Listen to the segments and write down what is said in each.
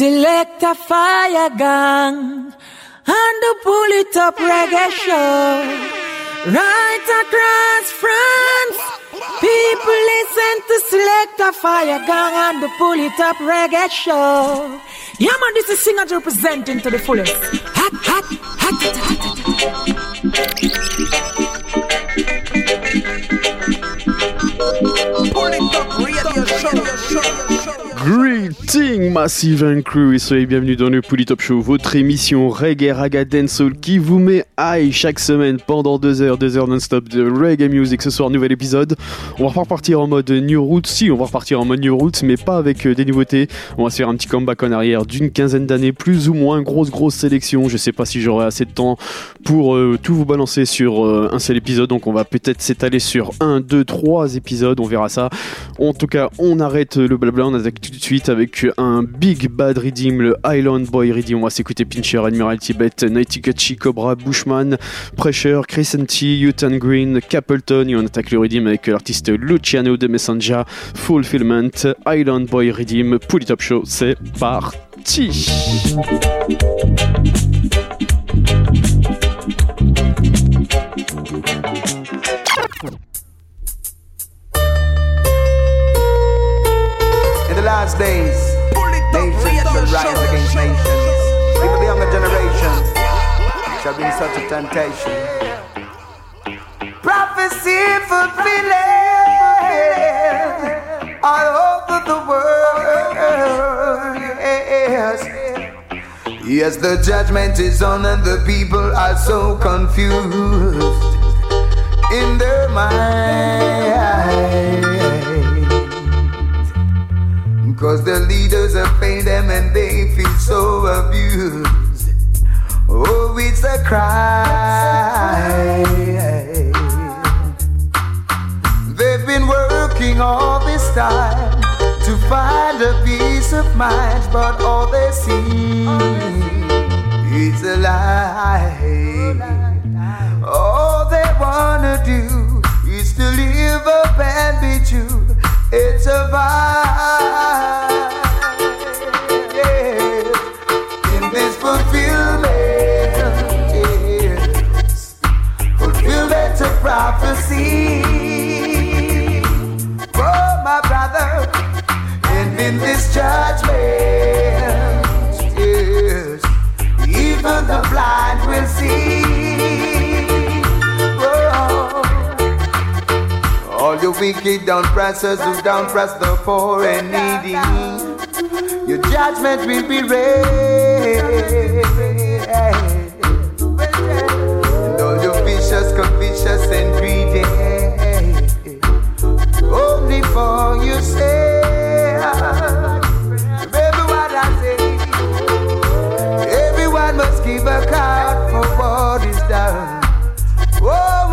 Select a fire gang and the pull it up reggae show. Right across France, people listen to Select a fire gang and the pull it up reggae show. Yeah man, this is singer representing to the fullest. Hot, hot, hot, hot, hot, hot. It up radio show, show, show. Greeting Massive and Crew et soyez bienvenus dans le Pouli Top Show, votre émission reggae raga dancehall qui vous met high chaque semaine pendant deux heures, deux heures non-stop de reggae music. Ce soir, nouvel épisode. On va repartir en mode New Roots, si on va repartir en mode New Roots, mais pas avec euh, des nouveautés. On va se faire un petit comeback en arrière d'une quinzaine d'années, plus ou moins grosse grosse sélection. Je sais pas si j'aurai assez de temps pour euh, tout vous balancer sur euh, un seul épisode, donc on va peut-être s'étaler sur un, deux, trois épisodes. On verra ça. En tout cas, on arrête le blabla, on tout de suite avec un Big Bad Redeem, le Island Boy Redeem. On va s'écouter Pincher, Admiral Tibet, Nighty Cobra, Bushman, Pressure, Crescenti, Utan Green, Capleton. Et on attaque le Redeem avec l'artiste Luciano de Messenger, Fulfillment, Island Boy Redeem, Pull Top Show. C'est parti! Last days, nations shall rise against nations. Even the younger generation shall be in such a temptation. Prophecy fulfilling all over the world. Yes. yes, the judgment is on, and the people are so confused in their mind. Cause the leaders have failed them and they feel so abused. Oh, it's a cry. They've been working all this time to find a peace of mind, but all they see is a lie. All they wanna do is to live up and be true. It's a vibe. Yeah. In this fulfillment, yes. fulfillment of prophecy. Oh, my brother, and in this judgment, yes, even the blind will see. You wicked down pressers who down press the poor and needy, your judgment will be raised. And all you vicious, covetous, and greedy, only for you say. Remember what I must give account for what is done. Oh,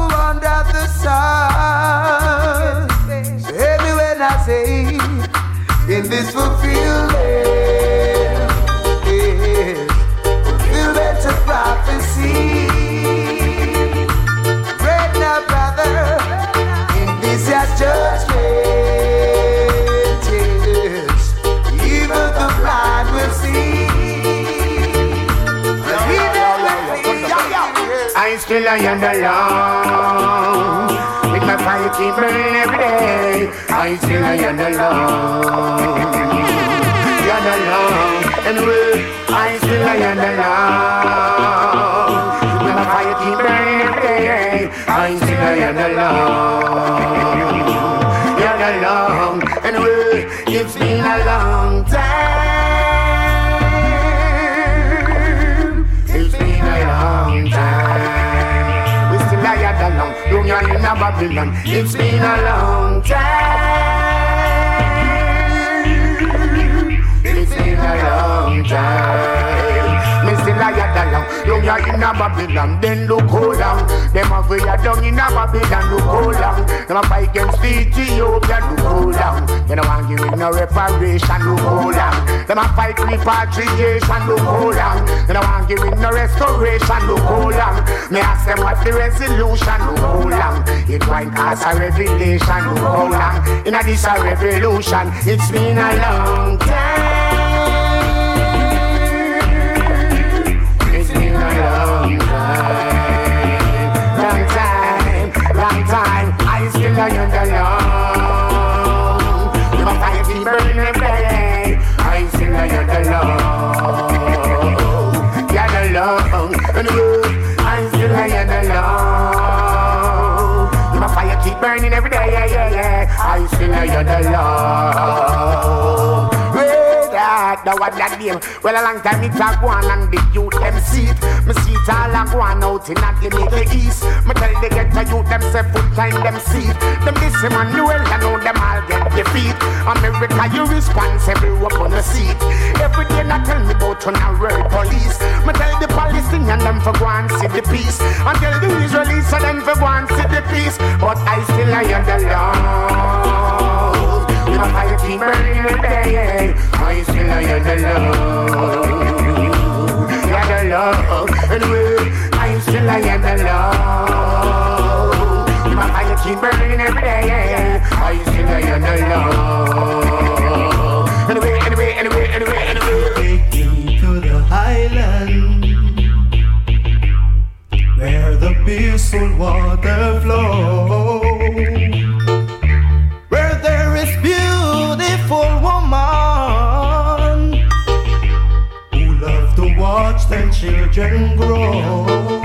say, in this fulfillment, yes, fulfillment of prophecy. Great now, brother, in this judgment, yes, even the blind will see. The heathen will see. I still I am I still I alone. You're alone. We, I still I am alone. With my fire keep burning. I still I alone. You're alone. We, it's been a long time. It's been a long time. We still you're in a Babylon. It's been a long in a Babylon. Then look how long. Them a way down in a Babylon. Look how long. Them a fight against Ethiopia. Look how long. They don't want give it no reparation. Look how long. Them a fight repatriation. Look how long. They don't want give it no restoration. Look how long. Me ask them what the resolution. Look how long. It might cause a revelation. Look how long. In a this a revolution. It's been a long time. lion alone. You must fight the burn I sing lion alone. Lion alone. And I sing lion alone. You must keep burning every day. I sing lion alone that name. Well, a long time it a go on and the youth them see it. Me see it all a go on out in the Middle East. Me tell the get the youth them say full time them see it. Them this Emmanuel, I know them all get defeat. America, you responsible up on the seat. Every day I tell me about world police. Me tell the Palestinian them for go and see the peace. And tell the Israelis so them for go and see the peace. But I still hear the Lord. My fire keep burning every day. I still I hear the Lord. Yeah, the Lord. Anyway, I still I hear the Lord. My fire keep burning every day. I still I hear the Lord. Anyway, anyway, anyway, anyway, anyway. Take to the highland where the peaceful water flows. Children grow.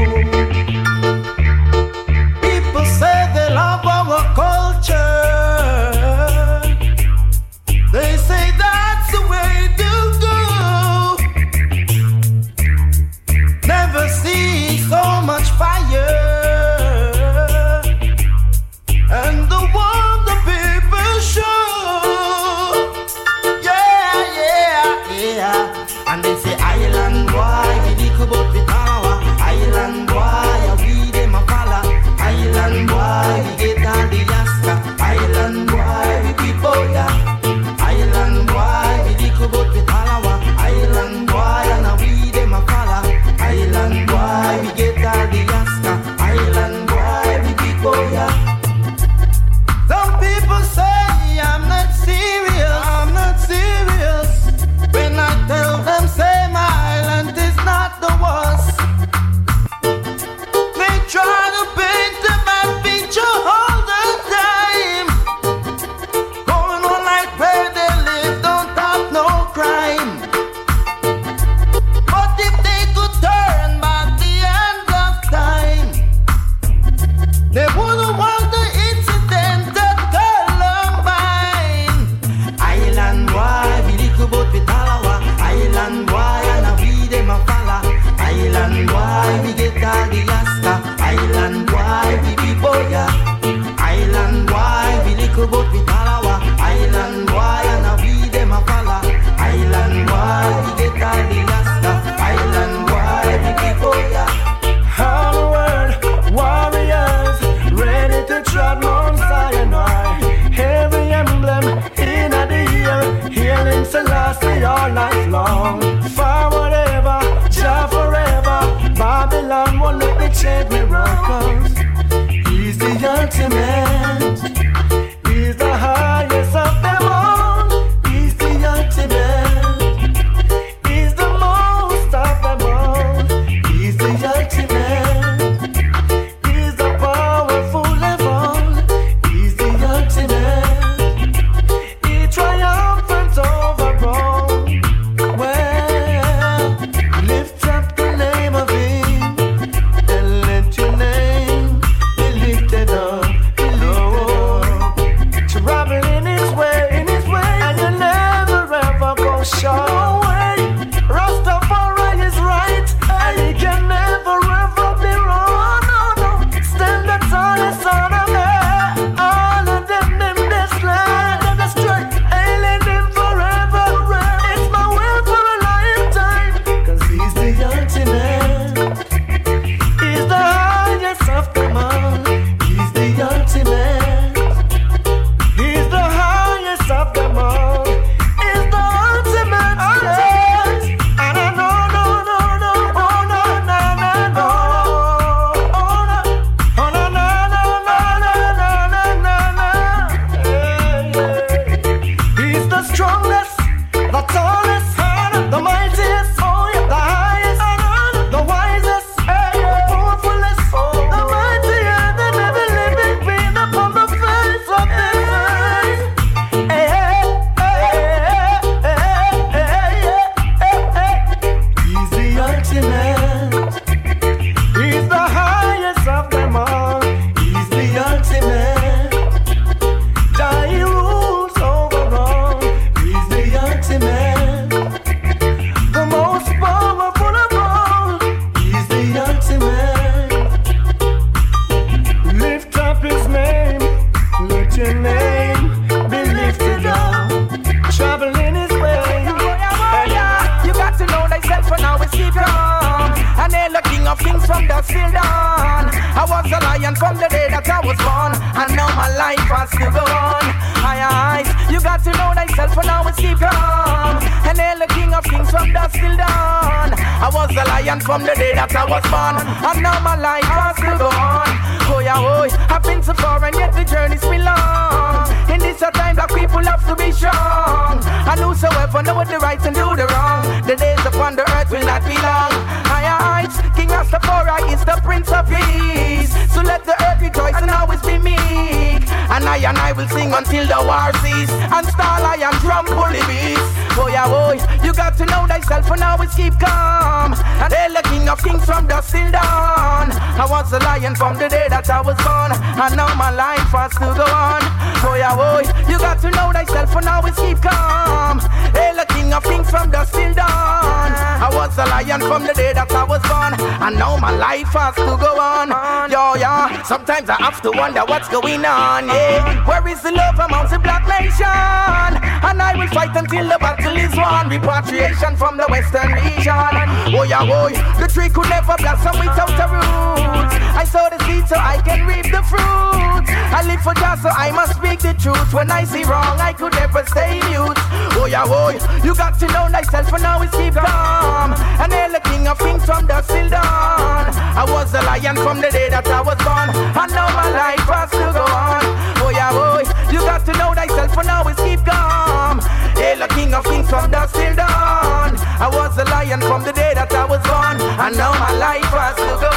Will sing until the war cease. And Starlion drum bully beats. Oh yeah, boy, you got to know thyself and always keep calm. And hail the King of Kings from dusk till dawn. I was a lion from the day that I was born. And now my life has to go on. Oh boy, you got to know thyself and always keep calm. Hail the King of Kings from dusk till dawn. I was a lion from the day that I was born. And now my life has to go on. Yo, yeah, sometimes I have to wonder what's going on. Yeah, where is the love amongst the black nation? And I will fight until the battle is won. Repatriation from the western region. Oh yeah, boy, the tree could never blossom without a root. I sow the seed so I can reap the fruit. I live for God so I must speak the truth. When I see wrong, I could never stay mute. Oh yeah, oh, boy, you got to know thyself and always keep calm. And hail the King of Kings from the till dawn. I was a lion from the day that I was born. And now my life has to go on. Oh yeah, oh, boy, you got to know thyself and always keep calm. The King of Kings from the till dawn. I was a lion from the day that I was born. And now my life has to go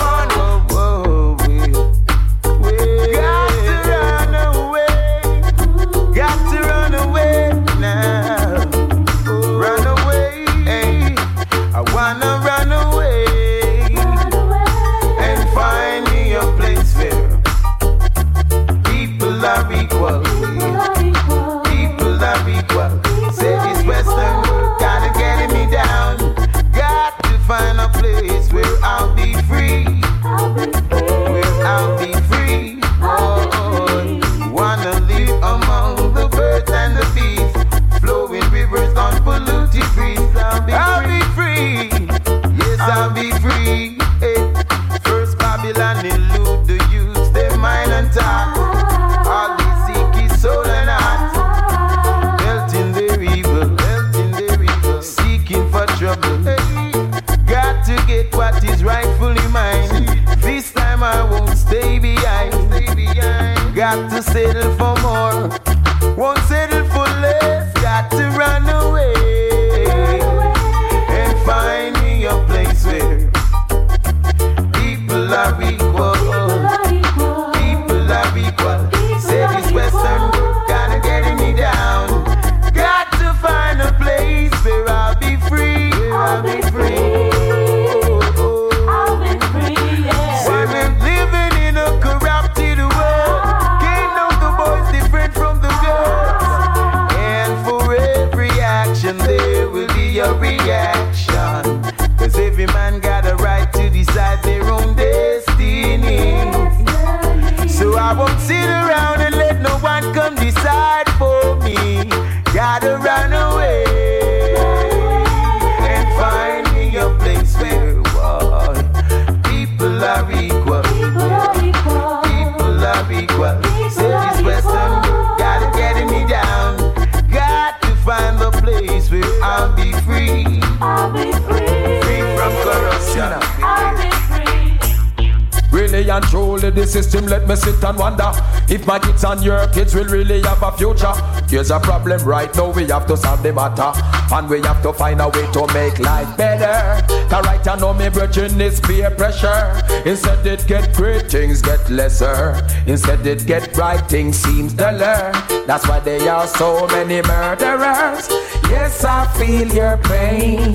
the system let me sit and wonder if my kids and your kids will really have a future. Here's a problem right now, we have to solve the matter. And we have to find a way to make life better. Cause right now, me brethren is peer pressure. Instead, it get great, things get lesser. Instead, it get bright, things seems duller. That's why there are so many murderers. Yes, I feel your pain.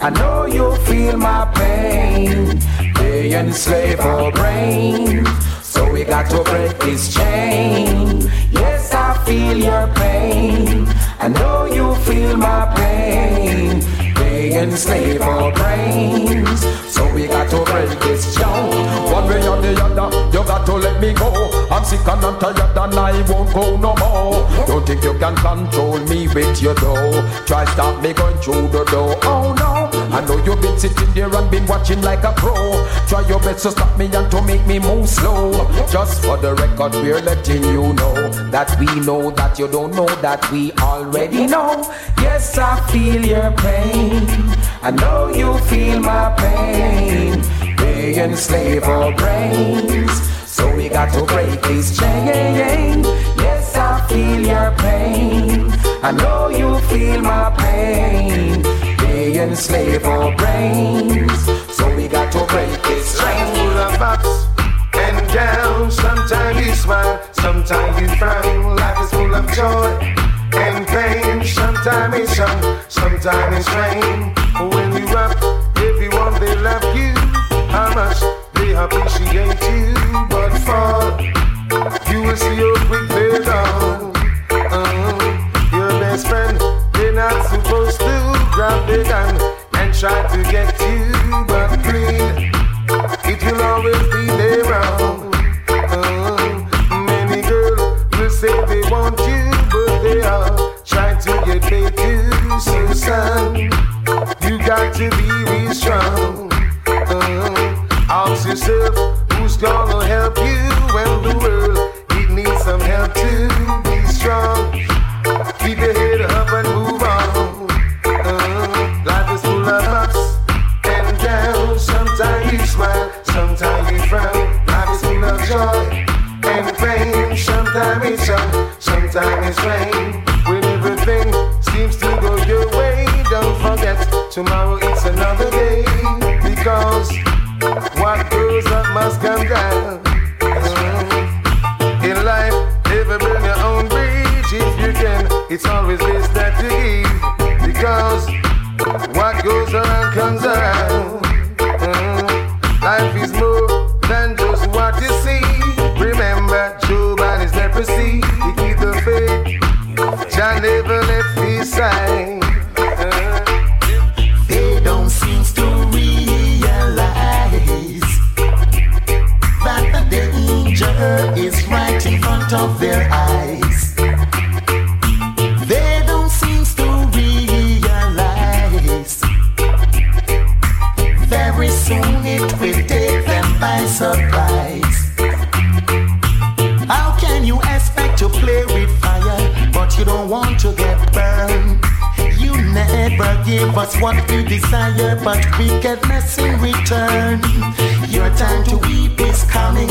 I know you feel my pain. They enslave our brain. So we got to break this chain. Yes, I feel your pain. I know you feel my pain. They enslave our brains. So we got to break this chain. One way or the other, you got to let me go. I'm sick and I'm tired and I won't go no more. Don't think you can control me with your door. Try stop me going through the door. Oh no. I know you've been sitting there and been watching like a pro. Try your best to stop me and to make me move slow. Just for the record, we're letting you know that we know that you don't know that we already know. Yes, I feel your pain. I know you feel my pain. Being slave our brains. So we got to break this chain. Yes, I feel your pain. I know you feel my pain. Being slave our brains. So we got to break this chain. full of ups and downs. Sometimes you smile, sometimes you frown. Life is full of joy and pain. Sometimes it's sun, sometimes it's rain. When you up, everyone they love you. How much they appreciate you, but fall, you will see how quick they gone. Uh, your best friend, they're not supposed to grab the gun and try to get you, but clean. It will always be there wrong. Uh, many girls will say they want you, but they are trying to get paid too. So son, you got to be real strong. Uh, ask yourself who's gonna help you when the world it needs some help to be strong. Keep your head up and move on. Uh, life is full of ups and downs. Sometimes you smile, sometimes you frown. Life is full of joy and pain. Sometimes it's sun, sometimes it's rain. Tomorrow it's another day. Because what goes up must come down. In life, never burn your own bridge if you can. It's always best that you give. Because never give us what we desire, but wickedness in return. Your time to weep is coming,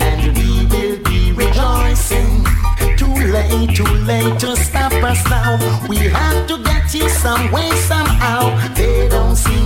and we will be rejoicing. Too late, too late to stop us now. We have to get you some way, somehow. They don't seem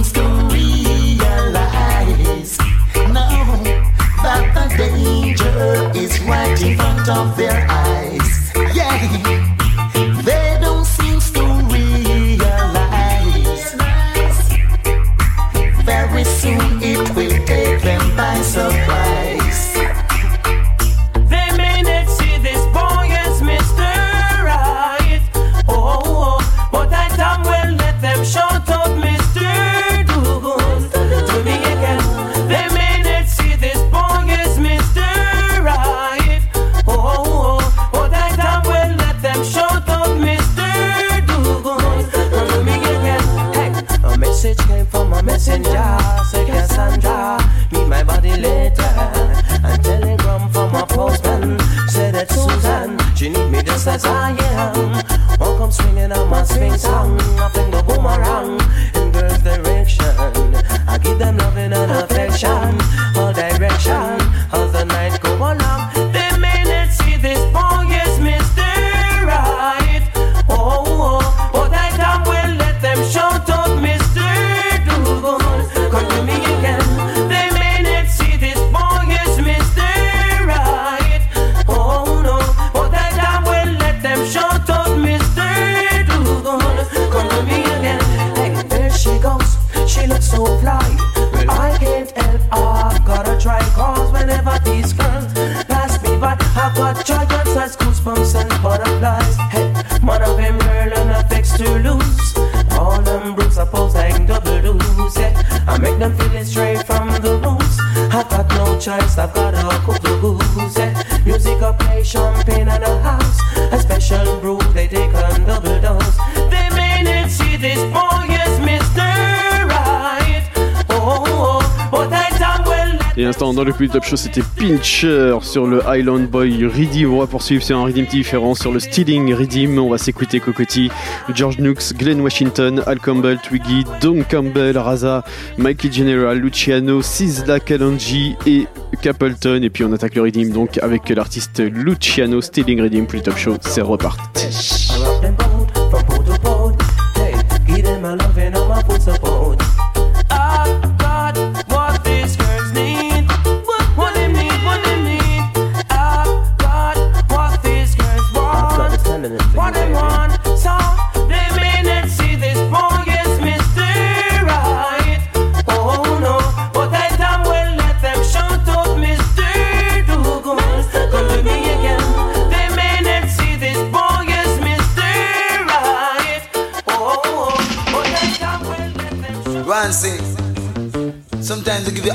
le plus top show, c'était Pincher sur le Island Boy Redeem. On va poursuivre sur un Redeem différent sur le Stealing Redeem. On va s'écouter Cocotti, George Nooks, Glenn Washington, Al Campbell, Twiggy, Don Campbell, Raza, Mikey General, Luciano, Sizzla Kalonji et Capleton. Et puis on attaque le Redeem donc avec l'artiste Luciano, Stealing Redeem, plus top show. C'est reparti.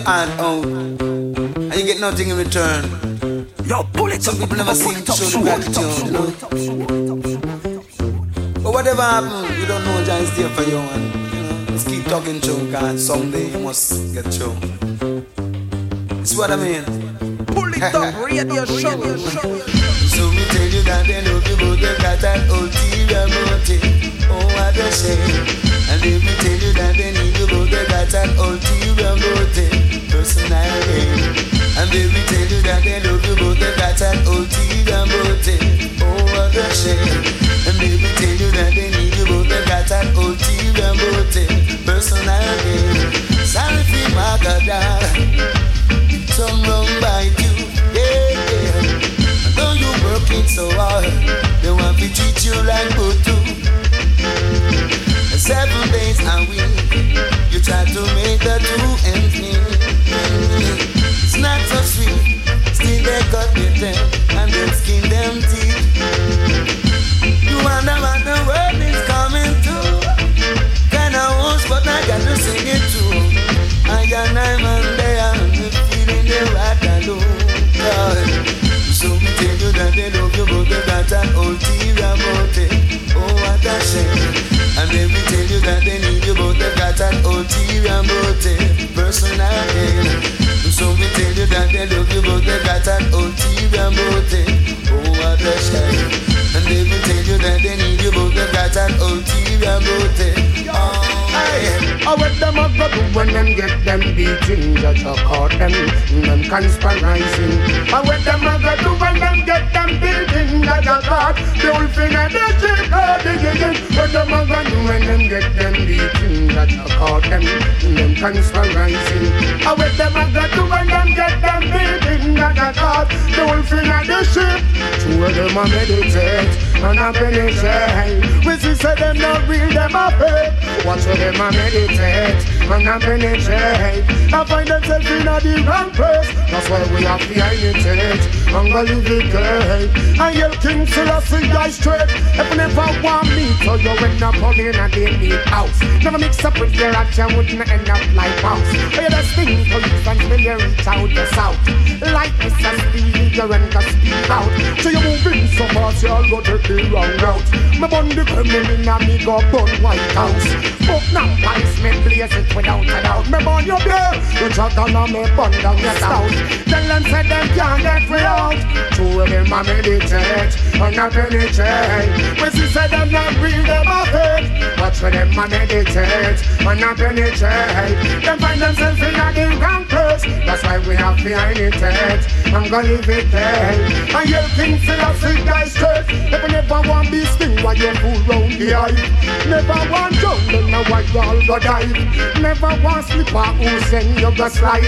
Sometimes they give you hand out, and you get nothing in return. Yo, pull it Some up, people never seem to show show the it gratitude, you know. But whatever happens, you don't know Jah is there for you, and you know, just keep talking through, cause someday you must get through. It's what I mean. Pull it up, radio show. So me tell you that they you, but they got that ulterior motive. Oh, what a shame. And if me tell you that they need you, but they got that ulterior motive. Personal. And me tell you that they love you, oh, they got that ulterior motive. Oh, what a shame. And me tell you that they need you, they got that ulterior motive. Personal gain. Sorry for my God. Some wrong by you. Yeah, yeah. Though you working so hard, they want to treat you like Butu. You that uh, love you, but they got an ulterior motive. Oh, what a shame. And then we tell you that they need you, but uh, they got an ulterior motive. Personal gain. So we tell you that they love you, but they got an ulterior motive. Oh, what a shame. And then we tell you that they need you, but they got an ulterior motive. Oh, Hey, I what them a go do when them get them beating Judge a caught them, them conspiring. I what them a go do when them get them beating Judge a caught the wolf in a chick oh, digging What them a go do when them get them beating Judge a caught them, them conspiring. I what them a go do when them get them beating Judge a caught the wolf in a ship Two of them a meditate and a penetrate We see say them not real, them a fake. Watch how them a meditate. And a penetrate I find themselves in a the wrong place That's why we have to imitate and go live it great And yell King Selassie I straight If you never want me to you end up on in a meat house Never mix up with your you wouldn't end up like mouse But you just think police and when you reach out the south Like Mr. Stevie, you run to speak out So you moving so fast, you'll go take the wrong route Me bun the criminal in a me go bun White House Fuck now, police me blaze it without a doubt Me bun your beer, you shot on a me bun down your stout Tell them say them can't get me out Two of them a meditate and a penetrate We see say them not real, them a fake Watch for them a meditate and a penetrate Them find themselves in a the wrong place That's why we have to imitate I'm gonna leave it there. And yell King Selassie die straight If you never want be sting while you fool round the eye Never want drown then now why y'all go dive? Never want slipper who send you go slide?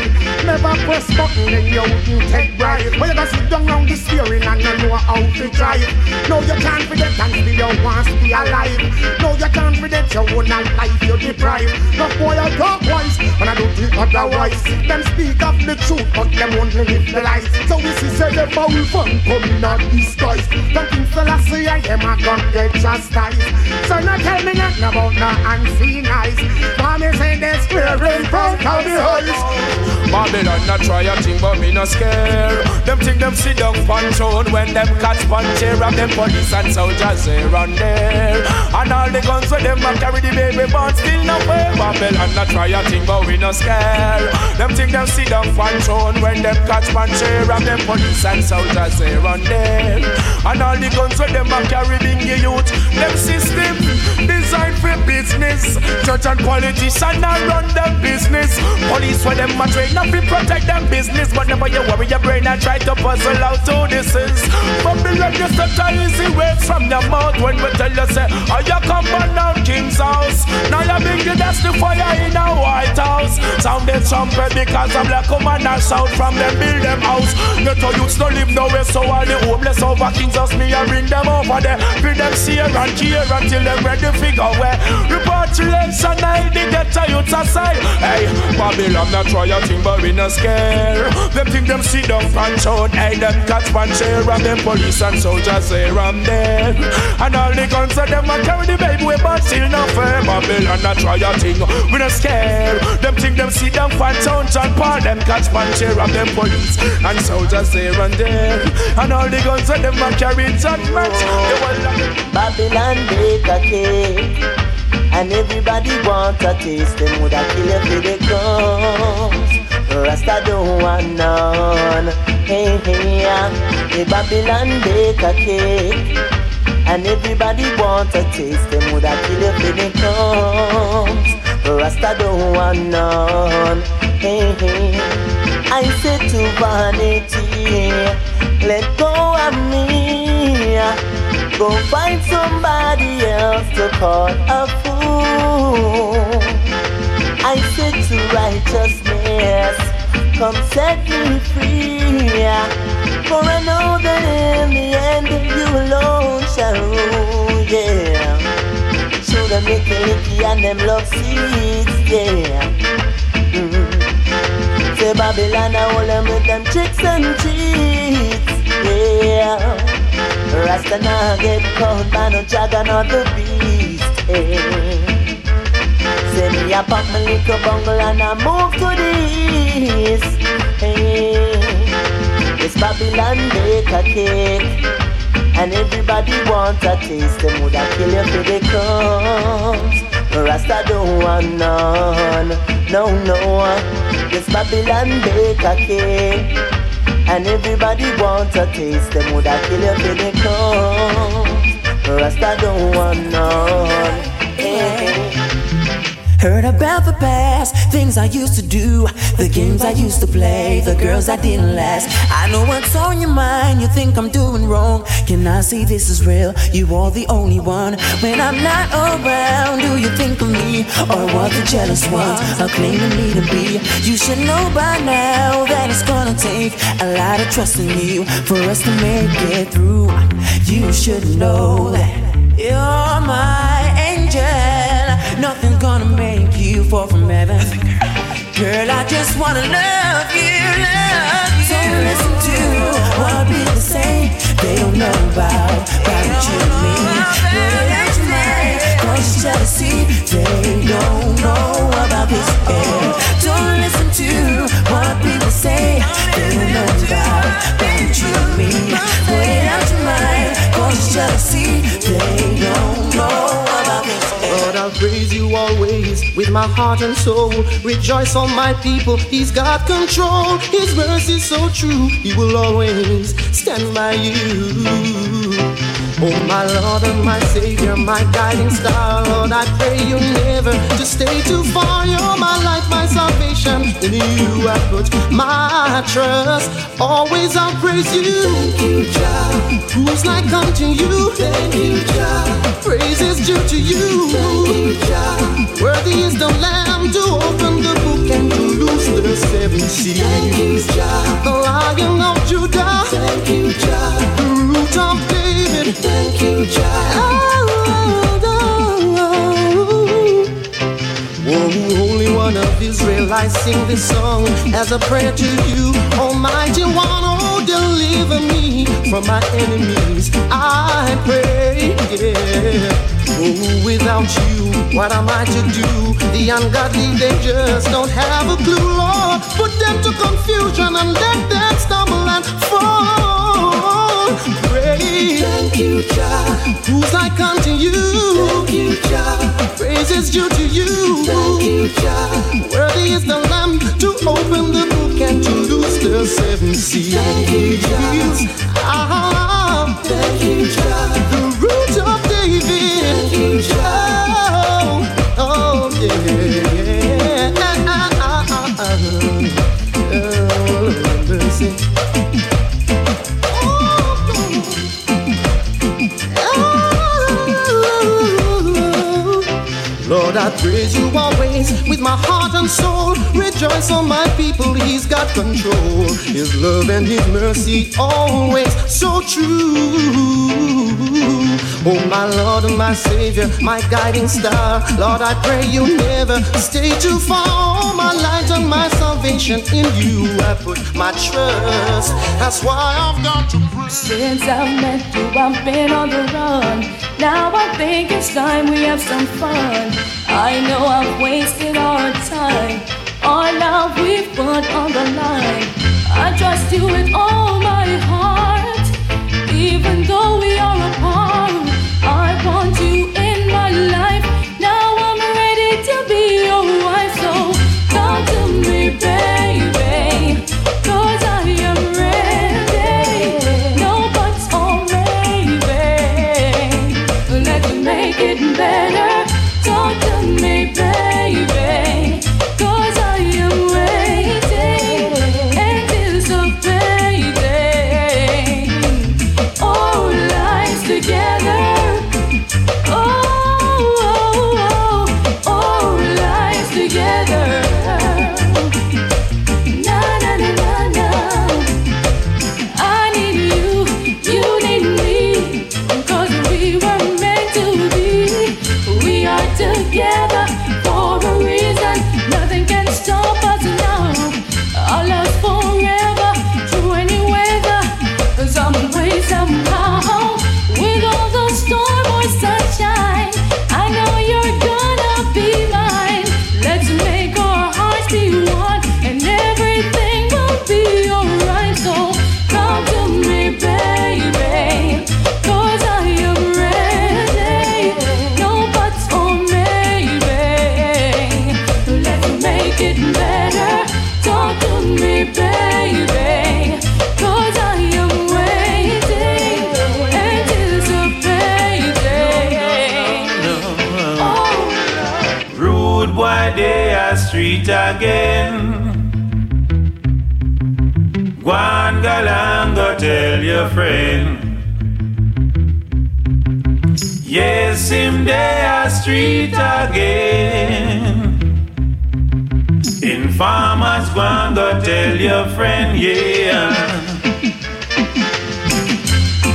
Never press button then you wouldn't take bribe When go sit down round the steering and you know how to drive. No you can't forget and still you want to be alive. No you can't forget your own life you deprive. No boy I talk wise and I don't think otherwise Them speak of the truth but them only live the lies. So see say them foul fun coming out disguise. From King Selassie I them a gun get chastised. So now tell me nothing about no unseen eyes. For me say this clear in front of the eyes. Babylon not try a thing, but me no scare. Them think them sit down on when them catch punch here, and them police and soldiers here and there. And all the guns with them a carry the baby, but still no way. Babylon not try a thing, but we no scare. Them think them sit down on when them catch punch here, and them police and soldiers here and there. And all the guns with them a carry bingy youth. Them system designed for business. Church and politician not run them business. Police for them a train up to protect them business. But never you worry your brain and try to puzzle out who this is. Babylon just a easy words from your mouth when we tell you say, are you come on now King's house? Now you bring the that's the fire in a White House. Sound the trumpet because I'm black woman and south from them build them house. The two youths don't live nowhere so all the homeless over King's house me and bring them over there. Bring them see and here until them ready figure where. Repatriation I the get a youth aside. Hey, Babylon not try a thing but we not scare. Them think them sit down punch out. Hey, them catch punch here and them police and soldiers here and there. And all the guns of them a carry the baby way but still not fair. Babylon not try a thing we not scare. Them think them sit down punch out and Paul them catch punch here and them police and soldiers here and there. And all the guns of them a carry judgment. Babylon bake a cake And everybody want a taste Them woulda kill you for the crumbs Rasta don't want none. Hey, hey, yeah. The Babylon bake a cake. And everybody want a taste Them woulda kill you for the crumbs Rasta don't want none. Hey, hey I say to vanity Let go of me Go find somebody else to call a fool. I said to righteousness, come set me free. For I know that in the end you alone shall rule, yeah. Show them licky licky and them love seeds, yeah. Mm. Say Babylon, I hold them with them tricks and cheats, yeah. Rasta now get caught by no or the beast. Eh. Hey. Say me a pop my little bungle and I move to the east. Hey. It's Babylon bake a cake. And everybody want a taste. Them woulda kill you for the crumbs. Rasta don't want none. No, no. Uh. It's Babylon bake a cake. And everybody wants a taste, them woulda kill you for the crumbs. Rasta don't want none. Heard about the past, things I used to do, the games I used to play, the girls I didn't last. I know what's on your mind, you think I'm doing wrong. Can I see this is real? You are the only one. When I'm not around, do you think of me? Or what the jealous ones are claiming me to be? You should know by now that it's gonna take a lot of trust in you for us to make it through. You should know that you're my angel. You fall from heaven. Girl, I just wanna love you, love you. So listen to what people say. They don't know about, about you and me. Put it out your mind, cause jealousy. They don't know about this air. Don't listen to what people say. They don't know about, about you and me. Put it out your mind, jealousy. They don't know about this I'll praise you always with my heart and soul. Rejoice on my people, He's got control. His mercy is so true, He will always stand by you. Oh, my Lord and my Savior, my guiding star, Lord, I pray you never to stay too far. You're my life, my salvation. In you I put my trust. Always I'll praise you. Thank you, Jah. Who's like unto you? Thank you, Jah. Praise is due to you. Thank you, Jah. Worthy is the Lamb to open the book and to loose the seven seals. Thank you, Jah. The Lion of sing this song as a prayer to you, Almighty One. Oh, deliver me from my enemies. I pray, yeah. Oh, without you, what am I to do? The ungodly, they just don't have a clue, Lord. Put them to confusion and let them stumble and fall. Who's like unto you? Due to you. Worthy is the Lamb to open the book and to loose the seven seals. Thank you, Jah. the root of David. Thank you, Jah. Praise you always with my heart and soul. Rejoice on my people, He's got control. His love and His mercy always so true. Oh, my Lord and my Savior, my guiding star. Lord, I pray you never stay too far. Oh, my light and my salvation in you. I put my trust. That's why I've got to pray. Since I've met you, I've been on the run. Now I think it's time we have some fun. I know I've wasted our time. Our love we've put on the line. I trust you with all my heart. Even though we are apart, I want you your friend. Yes, him they are street again. Informers, guan go tell your friend, yeah.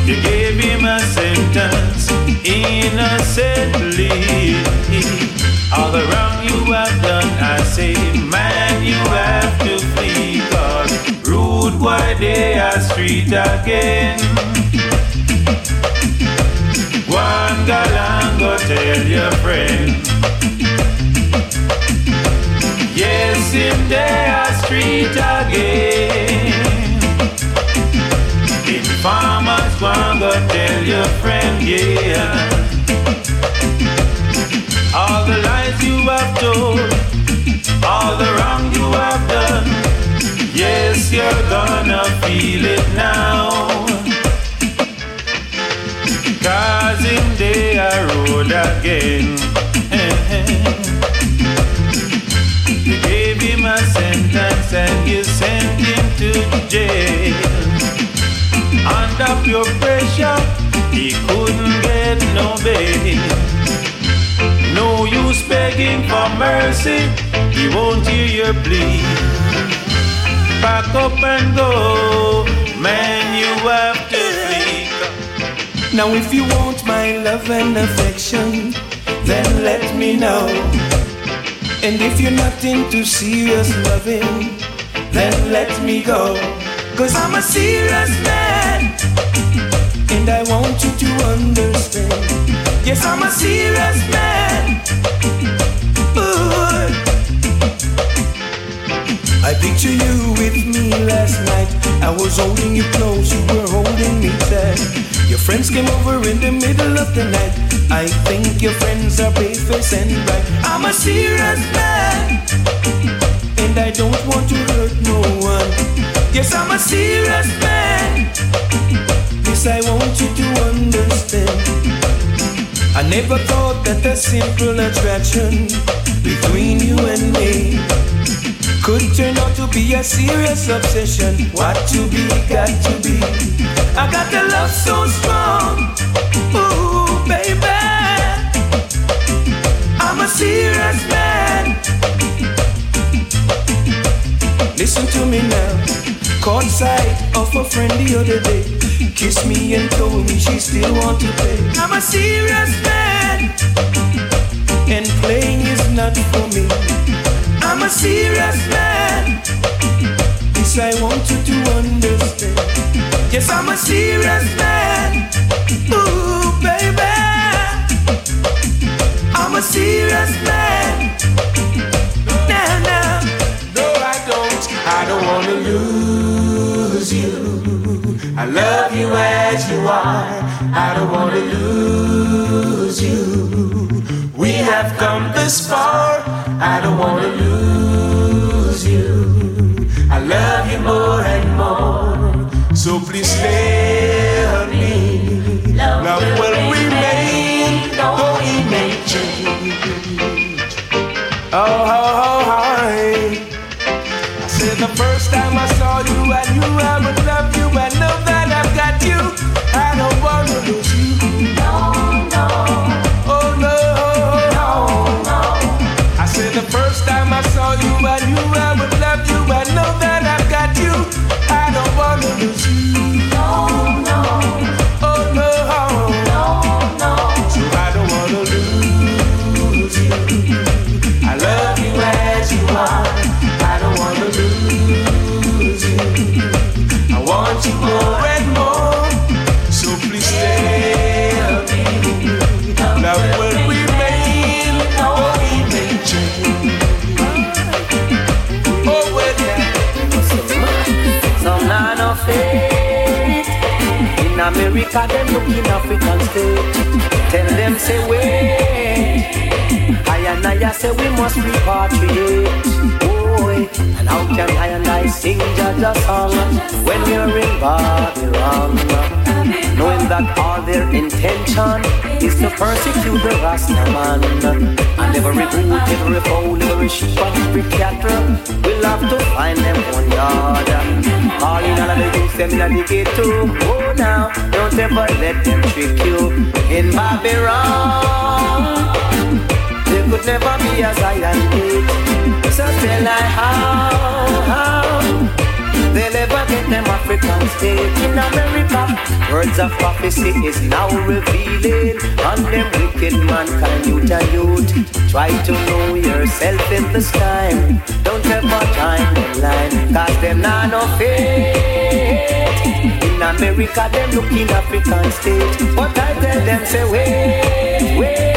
You gave him a sentence innocently. All the wrong you have done, I say, man, you have to flee. Cause rude boy, they street again. One galang, go tell your friend. Yes, him they are street again. Informers want go tell your friend, yeah. All the lies you have told, all the wrong you have you're gonna feel it now. Cause in day I road again. you gave him a sentence and you sent him to jail. Under pure pressure, he couldn't get no bail. No use begging for mercy, he won't hear your plea. Pack up and go, man, you have to flee. Now if you want my love and affection, then let me know. And if you're not into serious loving, then let me go. Cause I'm a serious man. And I want you to understand. Yes, I'm a serious man. I picture you with me last night. I was holding you close, you were holding me tight. Your friends came over in the middle of the night. I think your friends are baseless and right. I'm a serious man, and I don't want to hurt no one. Yes, I'm a serious man. This I want you to understand. I never thought that the simple attraction between you and me could turn out to be a serious obsession. What to be, got to be. I got the love so strong. Ooh, baby. I'm a serious man. Listen to me now. Caught sight of a friend the other day. Kissed me and told me she still want to play. I'm a serious man. And playing is not for me. I'm a serious man. This I want you to understand. Yes, I'm a serious man. Ooh, baby. I'm a serious man. Nah, nah. No, I don't. I don't wanna lose you. I love you as you are. I don't wanna lose you. We have come this far. I don't wanna lose you. I love you more and more. So please stay on me. Love will Jaja song when we're in Babylon? Knowing that all their intention is to persecute the Rastaman. And every goat, every fowl, every sheep and every cattle will have to find them one yard. All of the youth them in the ghetto. Oh now, don't ever let them trick you in Babylon. They could never be as I am. So tell I how, how They'll never get them African state in America. Words of prophecy is now revealing on them wicked mankind, youth and youth. Try to know yourself in this time. Don't ever join them line, cause them not no faith. In America, them look in African state. But I tell them, say, wait, wait.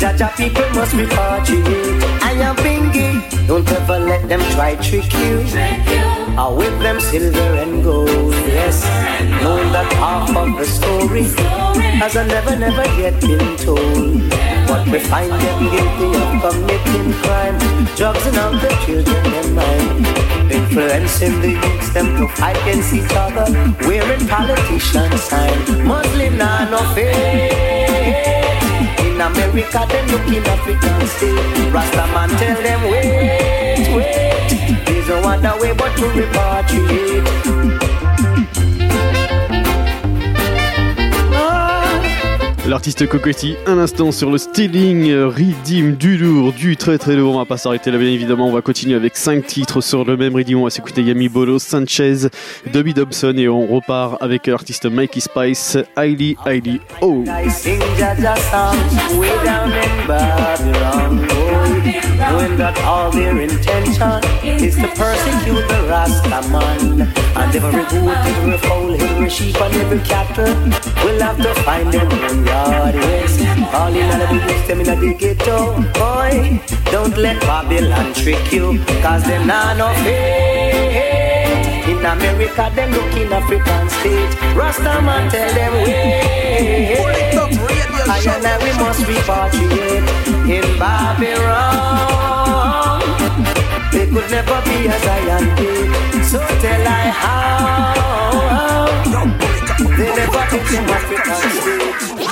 Jaja people must repatriate. I am Bingy. Don't ever let them try trick you. I whip them silver and gold. Yes, knowing that half of the story has a never, never yet been told. But we find them guilty of committing crime, drugs and all the children in mind. Influencing the youths them to fight against each other, wearing politician sign. Muslim nah no faith. In America, them look in African state. Rastaman tell them, wait, wait. There's no other way but to repatriate. L'artiste Cocotti, un instant sur le Stealing Redeem du lourd, du très très lourd. On va pas s'arrêter là, bien évidemment. On va continuer avec 5 titres sur le même Redeem. On va s'écouter Yami Bolo, Sanchez, Dobby Dobson et on repart avec l'artiste Mikey Spice, Hailey Hailey Oh. Knowing that all their intention is to persecute the Rasta man. And every goat, every fowl, every sheep, and every cattle will have to find them own yard. Yes, all in all the youth, them in the ghetto. Boy, don't let Babylon trick you, cause them not no faith. In America, them look in African state. Rasta man tell them wait. I and I we must be repatriate in Babylon. They could never be as I am big. So tell I how. They never took in African state.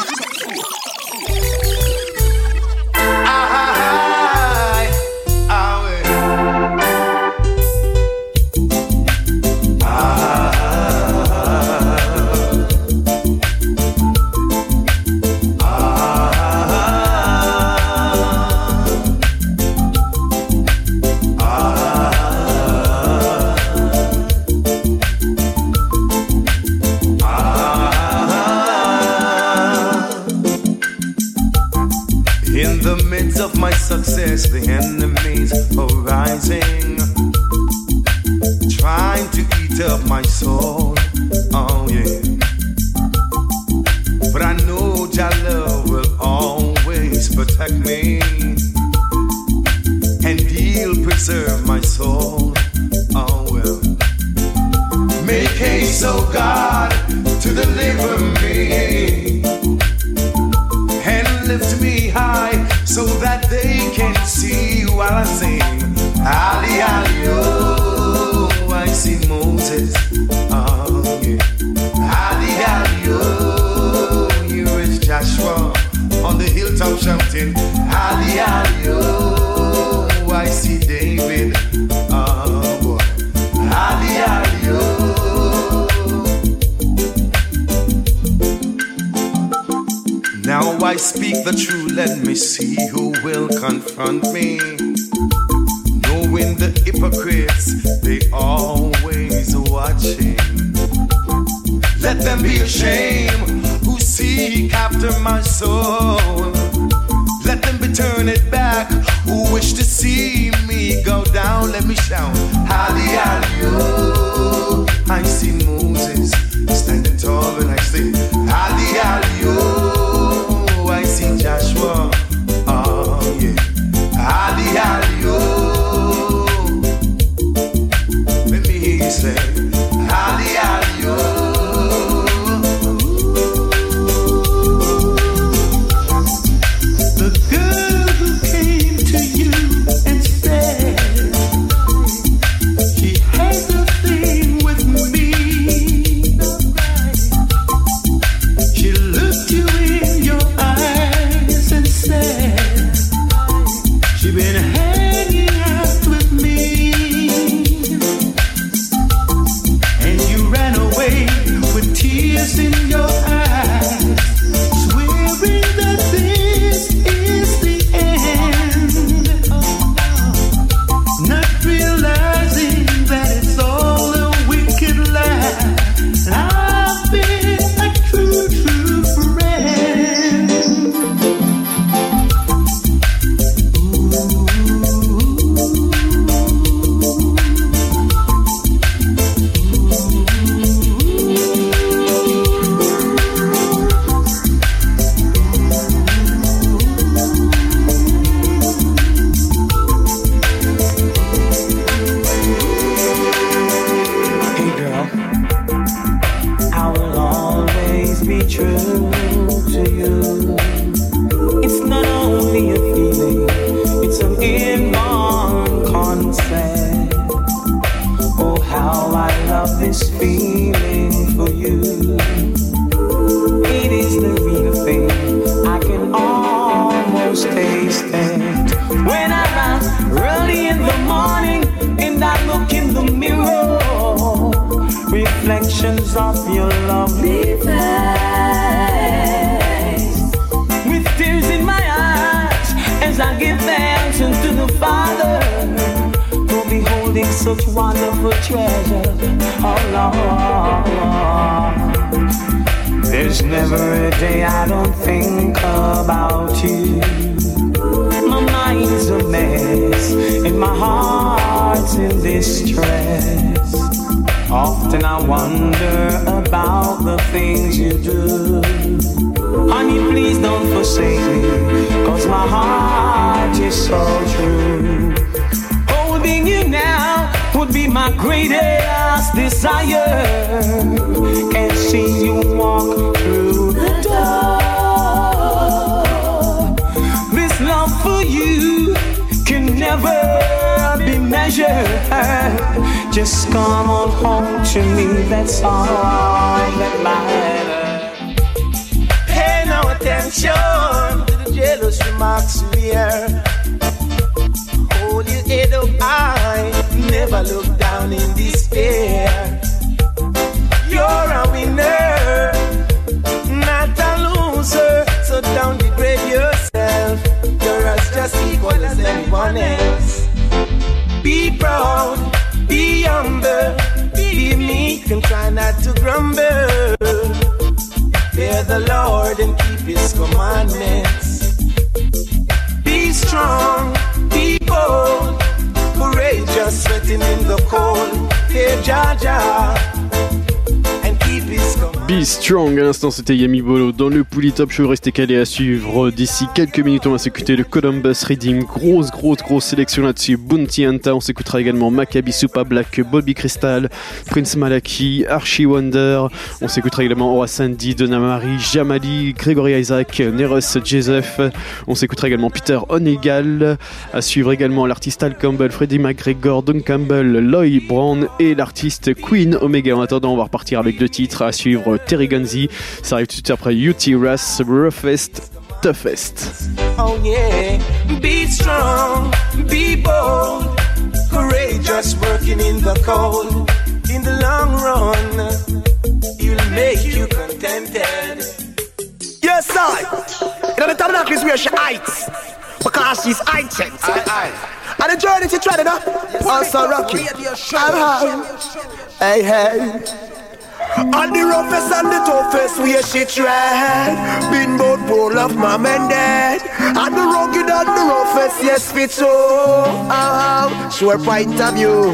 Of my success, the enemies are rising, trying to eat up my soul. Oh, yeah. But I know Jah love will always protect me, and He'll preserve my soul. Oh, well. Make haste, oh God, to deliver me and lift me high so that they can see while I sing. Ali, Ali, oh, I see Moses. Oh, yeah. Ali, Ali, oh, here is Joshua on the hilltop shouting. Ali, Ali, oh, I see David. Speak the truth, let me see who will confront me. Knowing the hypocrites, they always watching. Let them be ashamed who seek after my soul. Let them be turned back who wish to see me go down. Let me shout, Hallelujah. I see Moses think about you. My mind mind's a mess, and my heart's in distress. Often I wonder about the things you do. Honey, please don't forsake me, cause my heart is so true. Holding you now would be my greatest desire. Can't see you walk through the door. For you can never be measured. Just come on home to me, that's all that matters. Pay no attention to the jealous remarks you hear. Hold your head up high, never look down in despair. You're a winner, not a loser, so don't degrade yourself. You're as anyone else. Be proud, be humble, be meek and try not to grumble. Fear the Lord and keep His commandments. Be strong, be bold, courageous, sweating in the cold. Fear Jaja Be Strong, à l'instant c'était Yami Bolo dans le Pouli Top Show, restez calés à suivre. D'ici quelques minutes on va s'écouter le Columbus Redeem, grosse grosse grosse sélection là-dessus, Bounty Anta, on s'écoutera également Maccabi Supa Black, Bobby Crystal, Prince Malaki, Archie Wonder, on s'écoutera également Ora Sandy, Donna Marie, Jamali, Gregory Isaac, Neros Joseph, on s'écoutera également Peter Onegal, à suivre également l'artiste Al Campbell, Freddie McGregor, Don Campbell, Lloyd Brown et l'artiste Queen Omega. En attendant on va repartir avec deux titres à suivre Terry Ganzie. Ça arrive tout de suite après UT Russ, Roughest, Toughest. Oh yeah, be strong, be bold, courageous, working in the cold. In the long run, it'll make you contented. Yes, I. You know, the tabernacle is where she hides. Because she's high checked. And the journey she treading up. Also rocky. Hey, hey. And the roughest and the toughest way she tread Been both full of mom and dad. And the rugged and the roughest, yes, fit so oh, Sure point of view.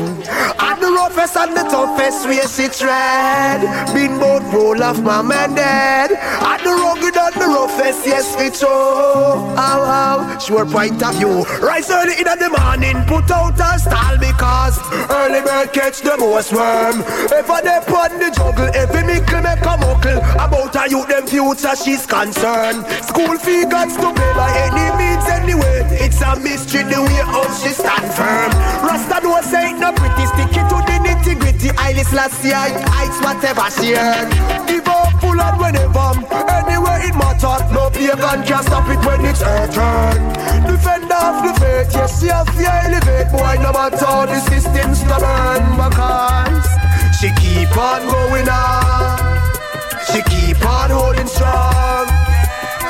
And the roughest and the toughest way she tread Been both full of mom and dad. And the rugged and the roughest, yes, fit so oh, Sure point of view. Rise early in the morning, put out a stall Because early bird catch the most worm. If I dey on the juggle, every mickle make a muckle About her youth, them future she's concerned. School fee got to pay by any means anyway. It's a mystery the way how she stand firm. Rasta no say it no pretty, stick it to the nitty gritty. Eyeless last year, heights whatever she earn Give up, pull on whenever, anywhere it matter No pagan can just stop it when it's her turn. Defend off the faith, yes she have to elevate. Boy no matter the system stubborn Because she keep on going on. She keep on holding strong.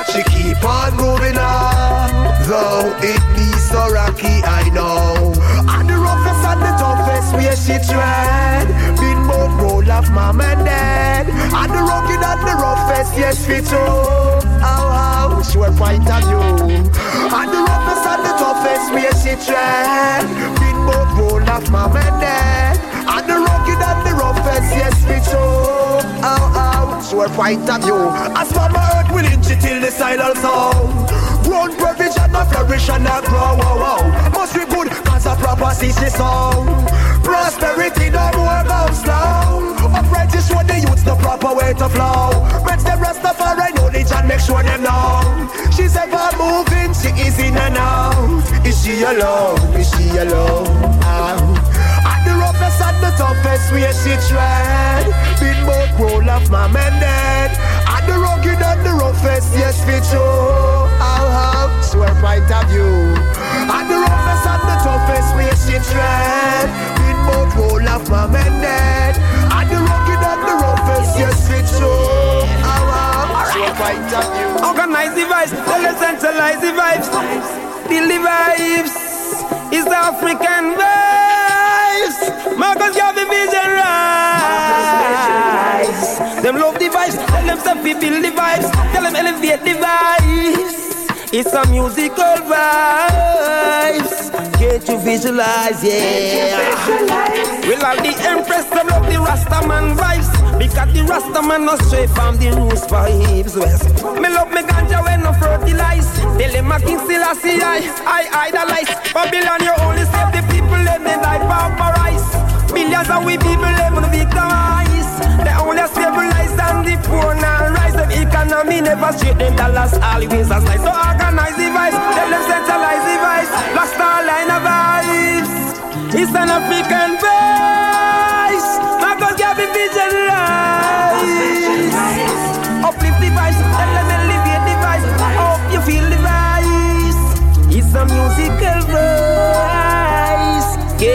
She keep on moving on. Though it be so rocky, I know. And the roughest and the toughest where she tread. Been both roll off mom and dad. And the rugged and the roughest, yes, fit too. How, how, sure point of view. And the roughest and the toughest where she tread. Been both roll off mom and dad. Yes, me too. Ow, oh, ow, oh, sure point of view. As mama earth will inch it till the silent sound. Grown provision, no flourish and not grow, wow, wow. Must be good, cause a proper CC sound. Prosperity, no more bounce down. Upright is what the youths the proper way to flow. Makes them Rastafari knowledge and make sure them know. She's ever moving, she is in and out. Is she alone? Is she alone? Ow. And the toughest way she tread Been both roll off my man dead. And the rugged and the roughest, yes, fit you How, how, swear point of view And the roughest and the toughest way she tread Been both roll off my man dead. And the rugged and the roughest, yes, fit you How, how, swear point of view Organize the vibes, us centralize the vibes. Feel the vibes. It's the African vibes. Marcus, the vision rise. Them love the vibes. Tell them stuff, we build the vibes. Tell them elevate the vibes. It's a musical vibes. Can't you visualize? Yeah. Well, all the empress them love the Rastaman vibes because the Rastaman no stray from the roots vibes. West. Me love me ganja when no fertilize. Tell them a king still I see I I idolize. Babylon you only save the people and then I pauperize. Millions of we people live on victimize. They only stabilize and the poor now rise. The economy never straight. Them dollars always a slice. So organize the vibes. Tell them centralize the vibes. Black line of vibes. It's an African vibes.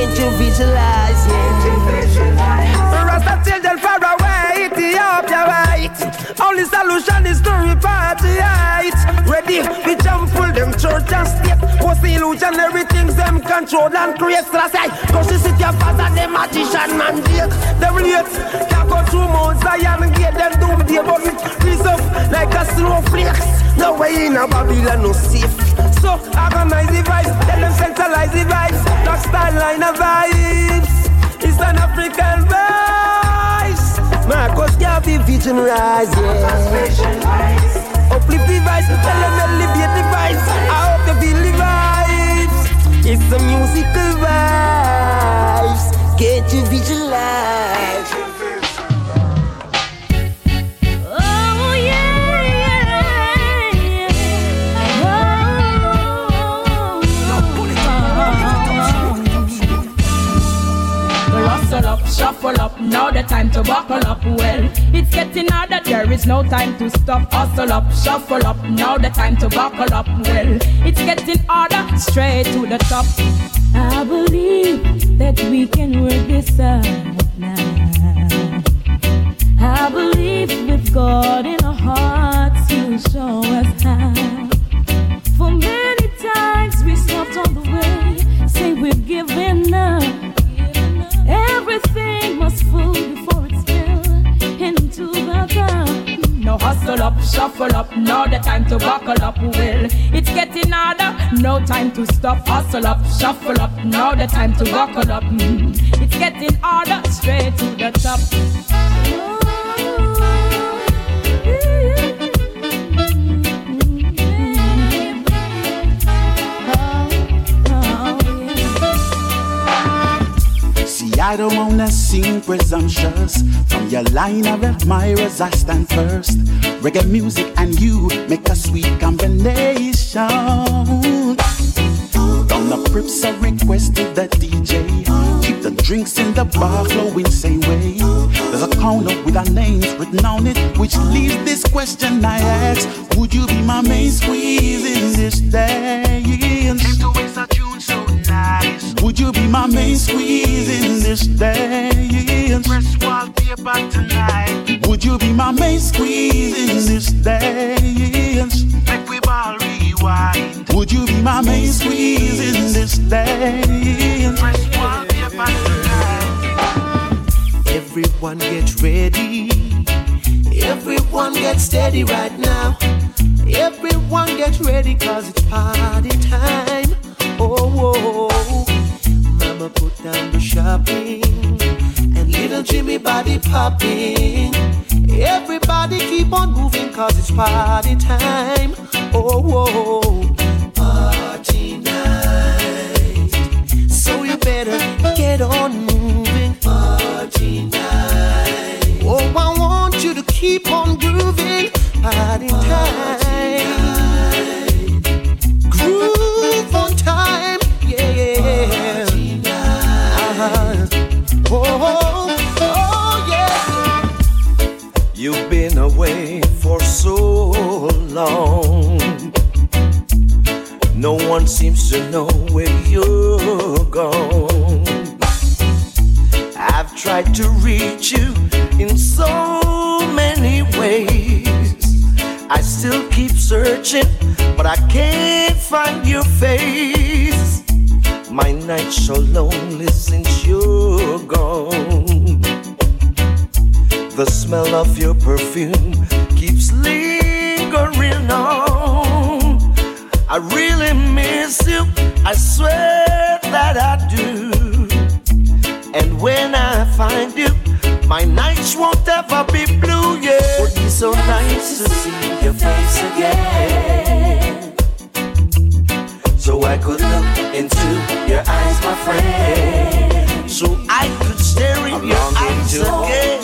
Can't you visualize? Yeah. Rasta children far away, Ethiopia right. Only solution is to repatriate. Ready, we jump full them church and state. What's the illusion? Everything's them control and create. Say, cause you sit your father, them magician man, Jake. Them late, can't go through Mount Zion and get them doom day, but freeze like a snowflakes. No way in a Babylon, no safe. So organize the vibes, tell them centralize the vibes. Black style line of vibes. It's an African vibes. Marcus Garvey vision rise, yeah. Uplift the vibes, tell them elevate the vibes. I hope they feel the vibes. It's the musical vibes. Can't you visualize? Rustle up, shuffle up, now the time to buckle up. Well, it's getting harder, there is no time to stop. Hustle up, shuffle up, now the time to buckle up. Well, it's getting harder, straight to the top. I believe that we can work this out now. I believe with God in our hearts, He'll show us how. For many times we stopped on the way, say we've given up. Hustle up, shuffle up, now the time to buckle up. will. it's getting harder, no time to stop. Hustle up, shuffle up, now the time to buckle up. Mm. It's getting harder, straight to the top. See, I don't wanna seem presumptuous. Your line of admirers, I stand first. Reggae music and you make a sweet combination. From the prips, I requested the DJ. Keep the drinks in the bar flowing same way. There's a corner with our names written on it, which leaves this question I ask: Would you be my main squeeze in this dance? Would you be my main squeeze in this dance? Press wallpaper tonight. Would you be my main squeeze in this dance? Make we ball rewind. Would you be my main squeeze in this dance? Press wallpaper tonight. Everyone get ready. Everyone get steady right now. Everyone get ready cause it's party time. Oh, oh, oh. Mama put down the shopping and little Jimmy body popping. Everybody keep on moving cause it's party time. Oh, oh. party night. So you better get on moving. Party night. Oh, I want you to keep on grooving. Party time. Long. No one seems to know where you're gone. I've tried to reach you in so many ways. I still keep searching, but I can't find your face. My night's so lonely since you're gone. The smell of your perfume keeps lingering on. I really miss you, I swear that I do. And when I find you, my nights won't ever be blue, yeah. It would be so nice to see your face again. So I could look into your eyes, my friend. So I could stare in I'm your eyes again.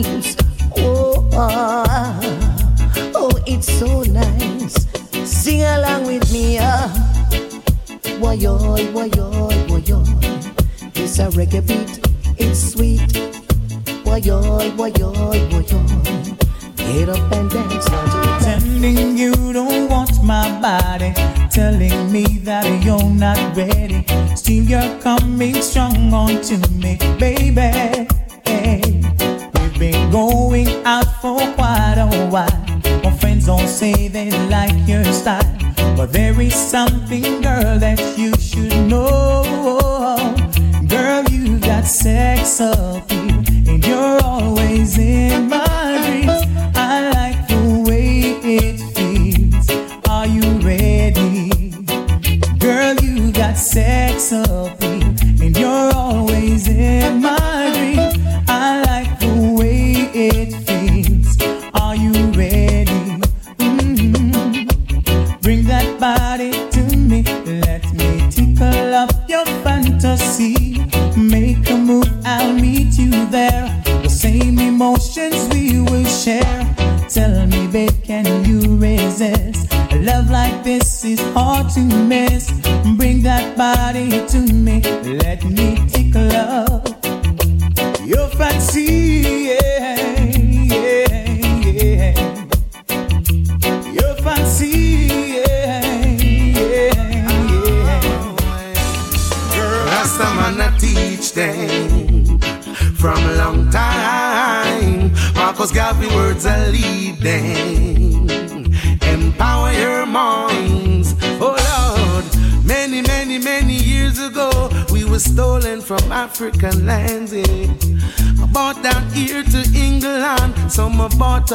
is. Oh, oh, oh, it's so nice. Sing along with me. ah. Why, why, why, why, why? It's a reggae beat. It's sweet. Why, why, why, why, why? Get up and dance. Pretending you don't want my body. Telling me that you're not ready. Still, you're coming strong on to me, baby. Hey been going out for quite a while. My friends don't say they like your style, but there is something, girl, that you should know. Girl, you got sex appeal, and you're always in my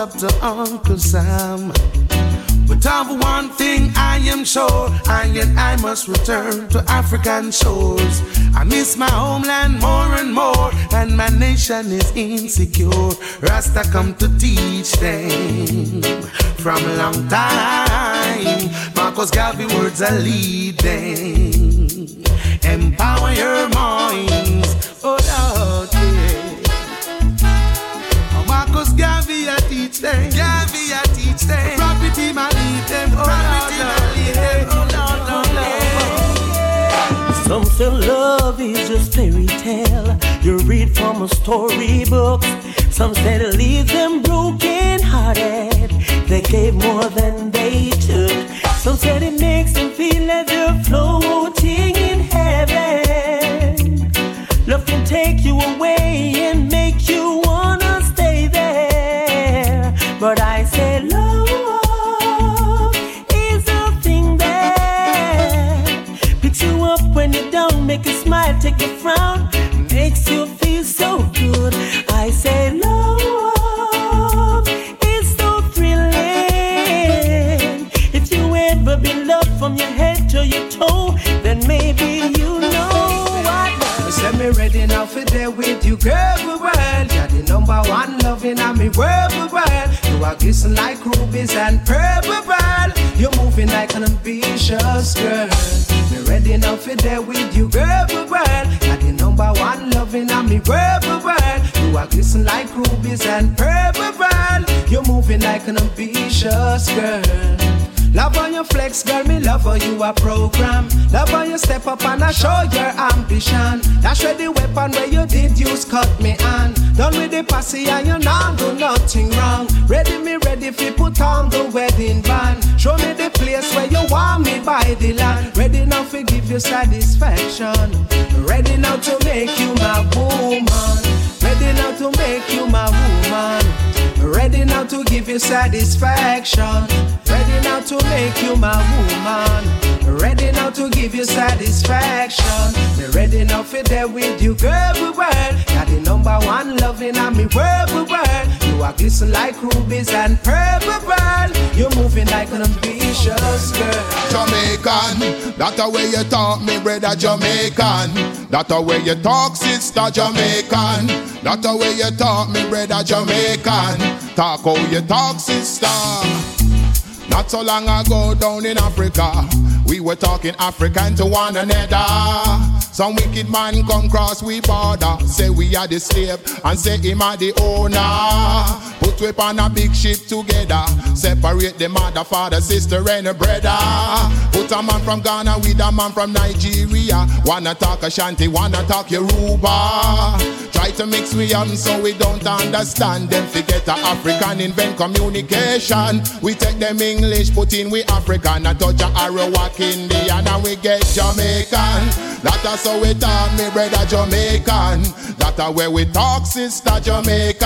up to Uncle Sam. But of one thing I am sure, I and I must return to African shores. I miss my homeland more and more, and my nation is insecure. Rasta come to teach them from a long time. Marcus Garvey words are leading. Empower your Say love is just fairy tale you read from a storybook. Some say it leaves them broken hearted. They gave more than they took. Some said it makes them feel as they're floating and world. You are glisten like rubies and pearl, we. You're moving like an ambitious girl. Me ready now for there with you, we world. You're the number one loving and me we world. You are glisten like rubies and pearl, we. You're moving like an ambitious girl. Love on your flex, girl, me love how you a program. Love on you step up and I show your ambition. That's where the weapon where you did use cut me on. Done with the posse and you now do nothing wrong. Ready me ready you put on the wedding band. Show me the place where you want me by the land. Ready now to give you satisfaction. Ready now to make you my woman. Ready now to make you my woman. Ready now to give you satisfaction. Ready now to make you my woman. Ready now to give you satisfaction. Me ready now for there with you, girl, we world. You're the number one loving and me world, we world. You are glisten like rubies and pearl, we. You're moving like an ambitious girl. Jamaican, that the way you talk, me brother Jamaican. That the way you talk, sister Jamaican. That the way you talk, me brother Jamaican. Talk how you talk, sister. Not so long ago down in Africa, we were talking African to one another. Some wicked man come cross we border, say we are the slave and say him are the owner. Put we on a big ship together, separate the mother, father, sister and a brother. Put a man from Ghana with a man from Nigeria. Wanna talk Ashanti, wanna talk Yoruba. Try to mix we up so we don't understand them. Forget the African invent communication. We take them English, put in we African. A touch a Arawak Indian and we get Jamaican. That's how we talk, me brother Jamaican. That's where we talk, sister Jamaican.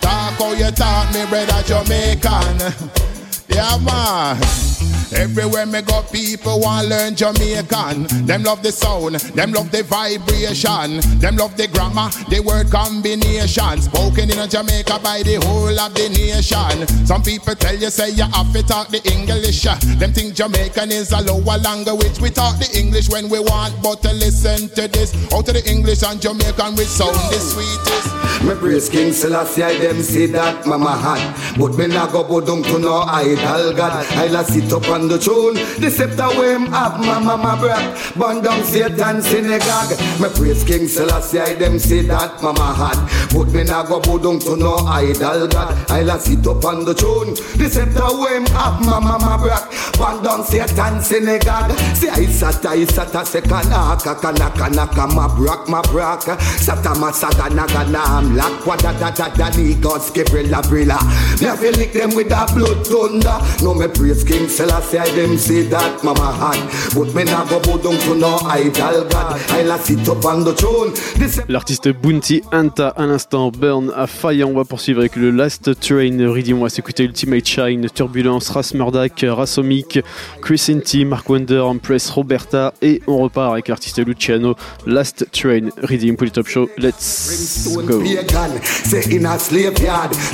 Talk how you talk, me brother Jamaican. Yeah, man. Everywhere me go, people want learn Jamaican. Them love the sound, them love the vibration, them love the grammar, the word combination. Spoken in a Jamaica by the whole of the nation. Some people tell you say you have to talk the English. Them think Jamaican is a lower language. We talk the English when we want, but to listen to this. Out of the English and Jamaican, we sound the sweetest. Me praise King Selassie, I them say that mama had. But me nah go bodung to no idol god. I la sit up on the tune. The scepter way him mama, my breath. Burn down Satan synagogue. Me praise King Selassie, I them say that mama had. But me nah go bow down to no idol god. I'll sit up on the tune. The scepter way him mama, my breath. Burn down Satan synagogue. Say I sat, I sat a second aka, kanaka, naka, my brak, my brak. Sata masada naga nam lak, wada da da da da, God skibrilla brilla. Me have lick them with a blood thunder. No me praise King Selassie, I them say that mama had. But me nah go bow down to no idol god. I'll sit up on the tune. The scepter L'artiste Bounty Anta à l'instant Burn à Fire. On va poursuivre avec le Last Train Redeem. On va s'écouter Ultimate Shine, Turbulence, Ras Murdoch, Rasomic, Chris Inti, Mark Wonder, Empress, Roberta. Et on repart avec l'artiste Luciano. Last Train Redeem pour le Top Show. Let's go.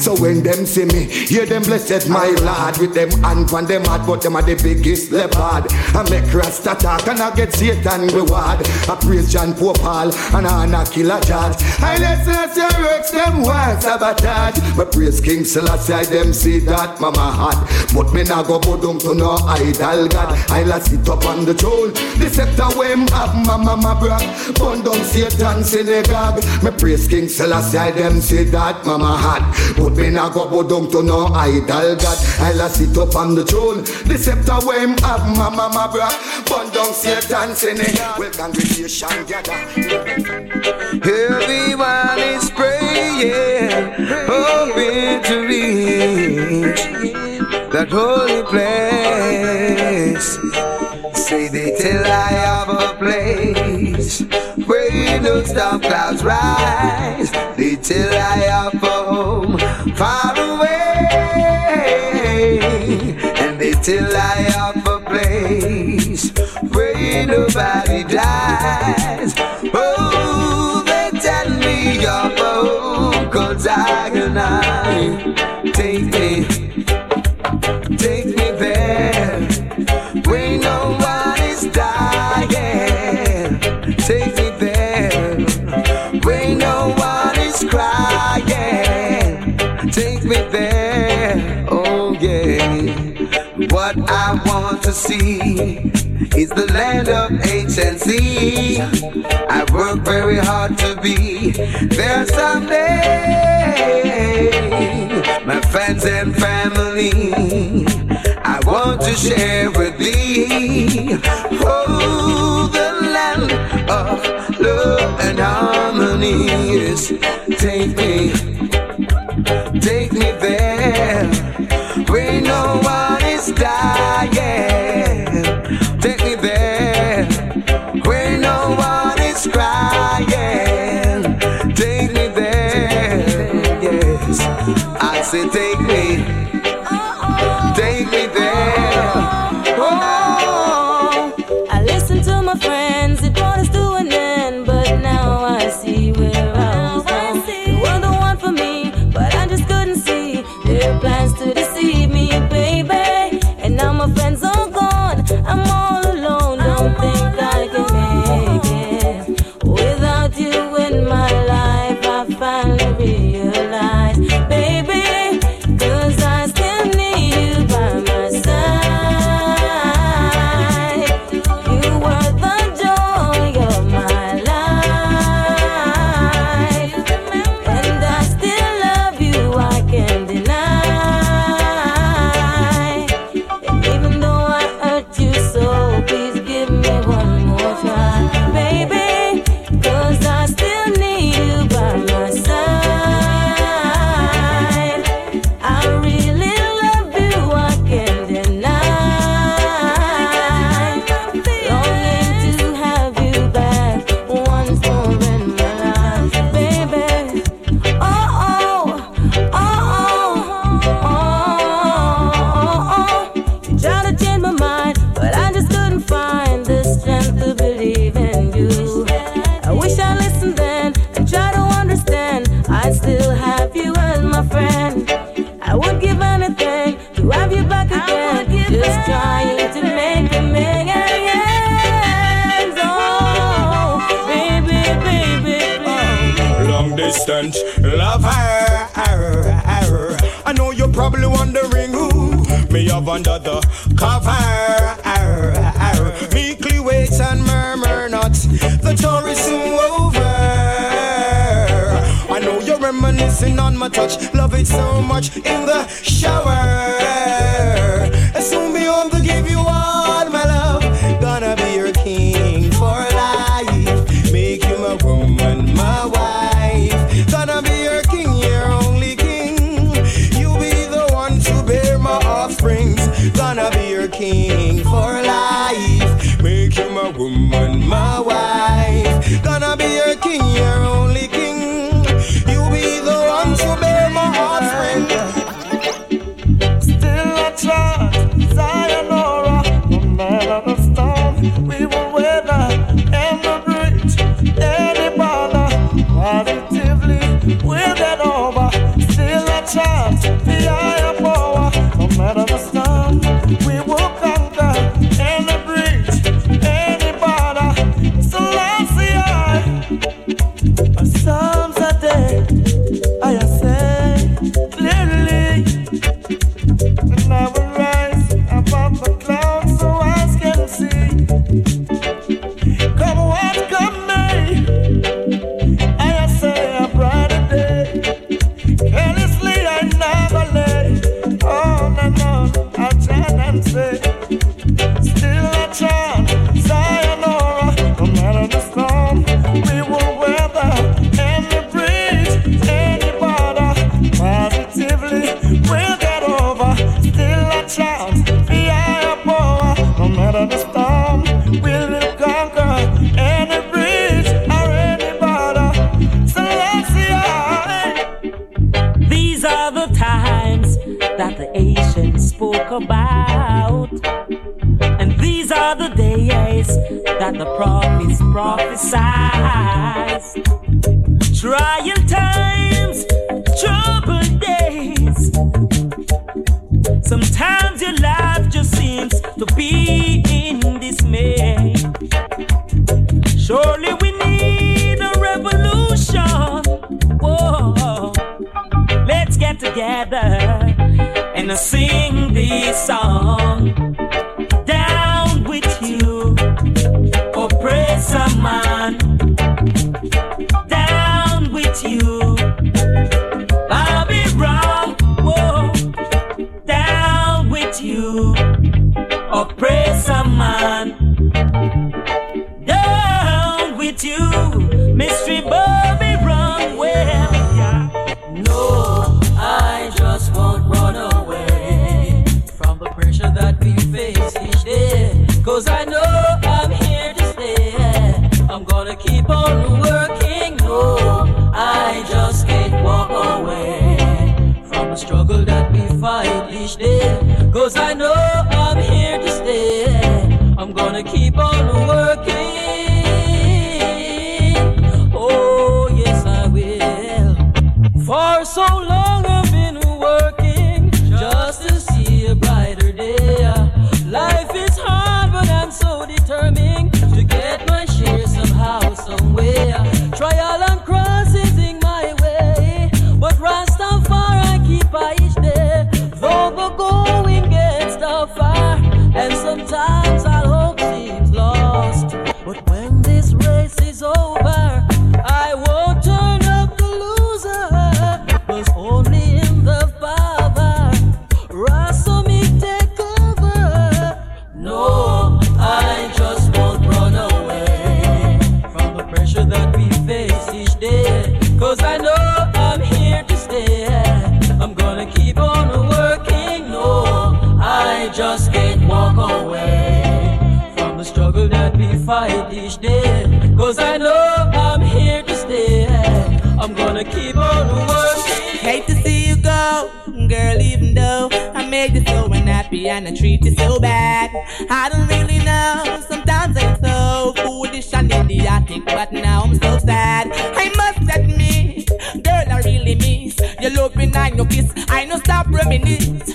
So when them see me, hear them blessed my lord. With them hand on them heart, but them the biggest leopard. I make Rasta talk and I get Satan reward. I praise John Pope Paul and I honor Killer George. I as your works them want sabotage. But praise King Selassie, I them see that mama heart. But me nah go go down to no idol god. I'll sit up on the throne. The scepter way him have mama my brak. Burn down Satan synagogue. Me praise King Selassie, I them see that mama heart. But me nah go go down to no idol god. I'll sit up on the throne. The scepter way him have mama my brak. Burn down Satan synagogue. Eh. Well, congregation gather. Everyone is praying, oh, hoping to reach that holy place. Say they tell I have a place where no storm clouds rise. They tell I have a home far tell I have a place where nobody dies. Oh, they tell me you're home, cause I and I take me, to see is the land of HNC. I work very hard to be there someday. My friends and family, I want to share with thee. Oh, the land of love and harmony. Yes, take me, take me there where no one is dying. I under the cover. Meekly wait and murmur not. The tour is soon over. I know you're reminiscing on my touch. Love it so much in the shower. lonely and I treat you so bad. I don't really know. Sometimes I'm so foolish and idiotic, but now I'm so sad. I must admit, girl, I really miss your loving and your kiss. I no stop reminiscing.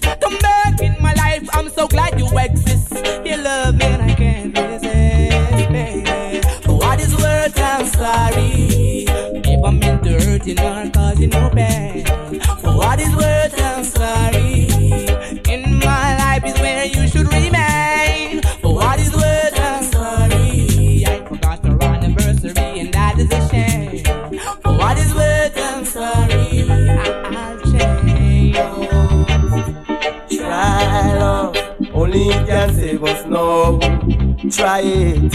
Try it.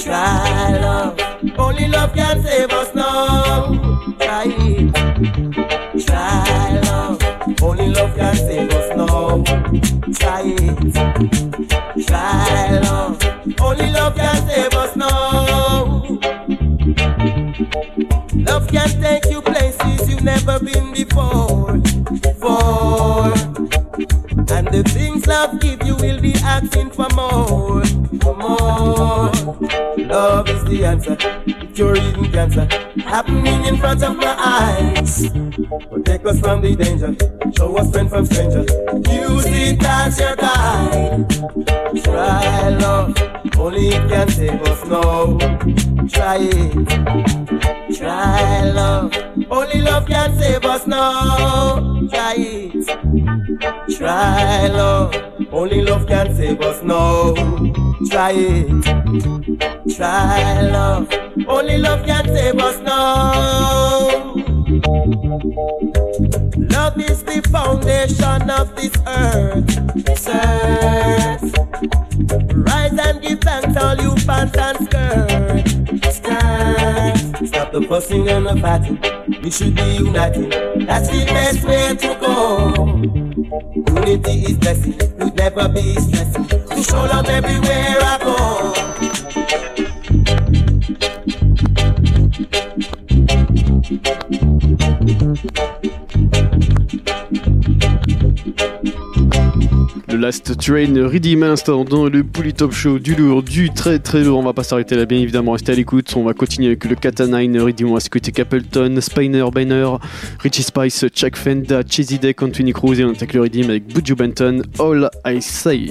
Try love. Only love can save us now. Try it. Try love. Only love can save us now. Try it. Try love. Only love can save us now. Love can take you places you've never been before. Before. And the things love give you will be asking for more. More. Love is the answer. Even cancer. Happening in front of my eyes. Protect us from the danger. Show us strength from stranger. Use it as your guide. Try love. Only it can save us now. Try it. Try love. Only love can save us now. Try it. Try love. Only love can save us now. Try it. Try love. Only love can save us now. Love is the foundation of this earth. This earth. Rise and give thanks all you pants and skirt. Skirt. Stop the fussing and the fighting. We should be united. That's the best way to go. Unity is blessing. Would never be stressing. To show love everywhere I go. Last Train Redeem à dans le Bully Top Show du lourd, du très très lourd. On va pas s'arrêter là, bien évidemment, restez à l'écoute. On va continuer avec le Katana Redeem. On va Capleton, Spiner, Banner, Richie Spice, Chuck Fenda, Cheesy Deck, Anthony Cruz et on attaque le Redeem avec Buju Benton, All I Say.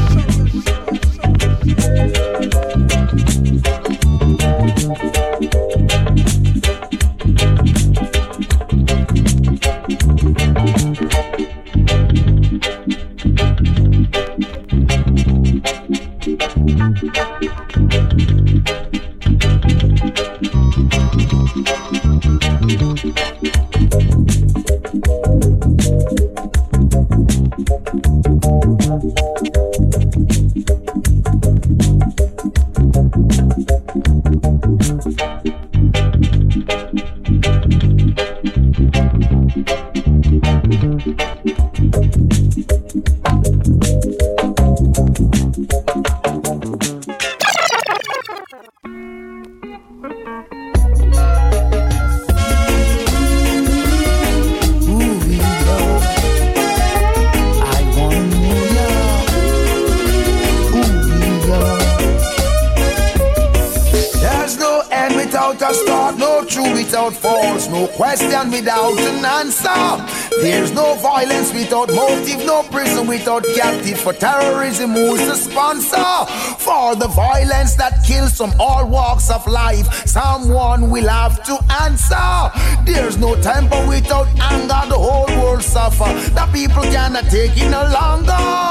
Without motive, no prison without captive. For terrorism, who's the sponsor? For the violence that kills from all walks of life, someone will have to answer. There's no temper without anger, the whole world suffer. The people cannot take it no longer.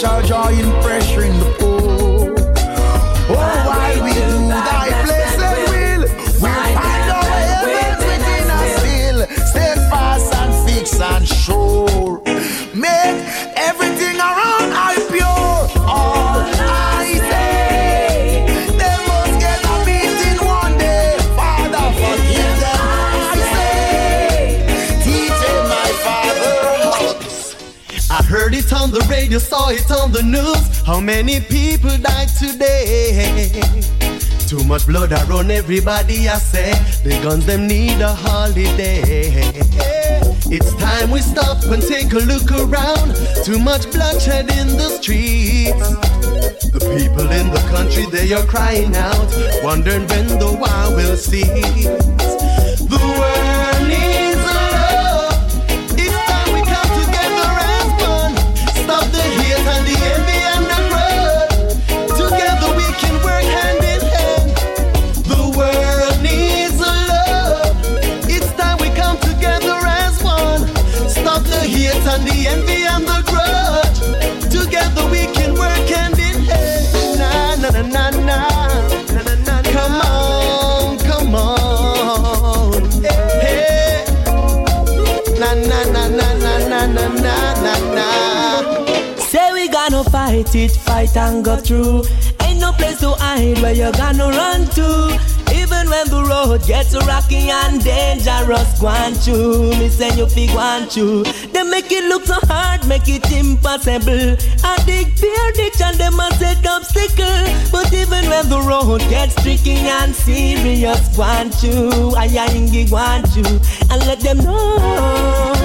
Special joy in pressuring the saw it on the news. How many people died today? Too much blood around everybody, I say. The guns them need a holiday. It's time we stop and take a look around. Too much bloodshed in the streets. The people in the country, they are crying out, wondering when the war will cease. Fight it, fight and go through. Ain't no place to hide where you're gonna run to. Even when the road gets rocky and dangerous, on to me say you fi on to. They make it look so hard, make it impossible. I dig fear ditch and them a set obstacle. But even when the road gets tricky and serious, on to. I ain't on to. And let them know.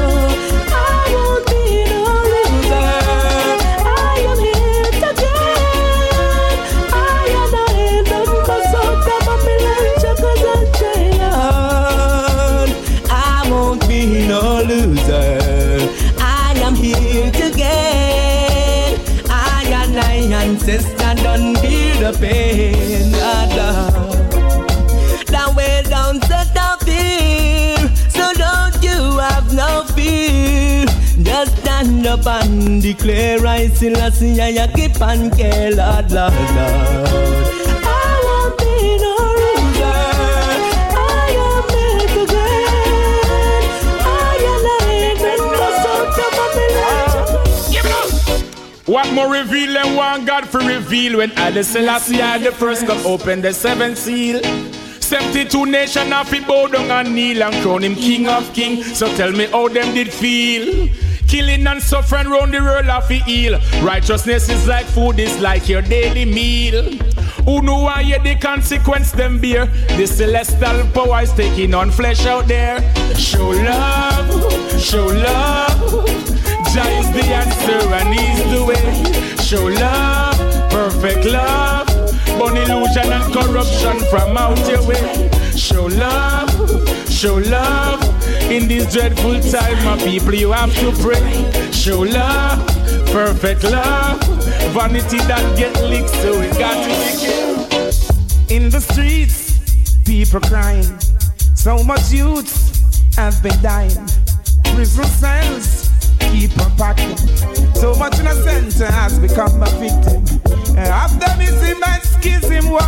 The pain. Lord. That way down of fear. So don't you have no fear. Just stand up and declare I see I keep and care, Lord, Lord, Lord. What more reveal than one God for reveal when Haile Selassie had the first come open the seventh seal. 72 nation of it bow down and kneel and crown him king mm. of king. So tell me how them did feel. Killing and suffering round the world of the heal. Righteousness is like food, is like your daily meal. Who know why hear the consequence them bear? The celestial power is taking on flesh out there. Show love, show love. Jah is the answer and he's the way. Show love, perfect love. Burn illusion and corruption from out your way. Show love, show love. In this dreadful time, my people, you have to pray. Show love, perfect love. Vanity that get licked, so it got to be killed. In the streets, people crying. So much youth have been dying. Prison cells keep on packing. So much innocent has become a victim. And after missing and schism war,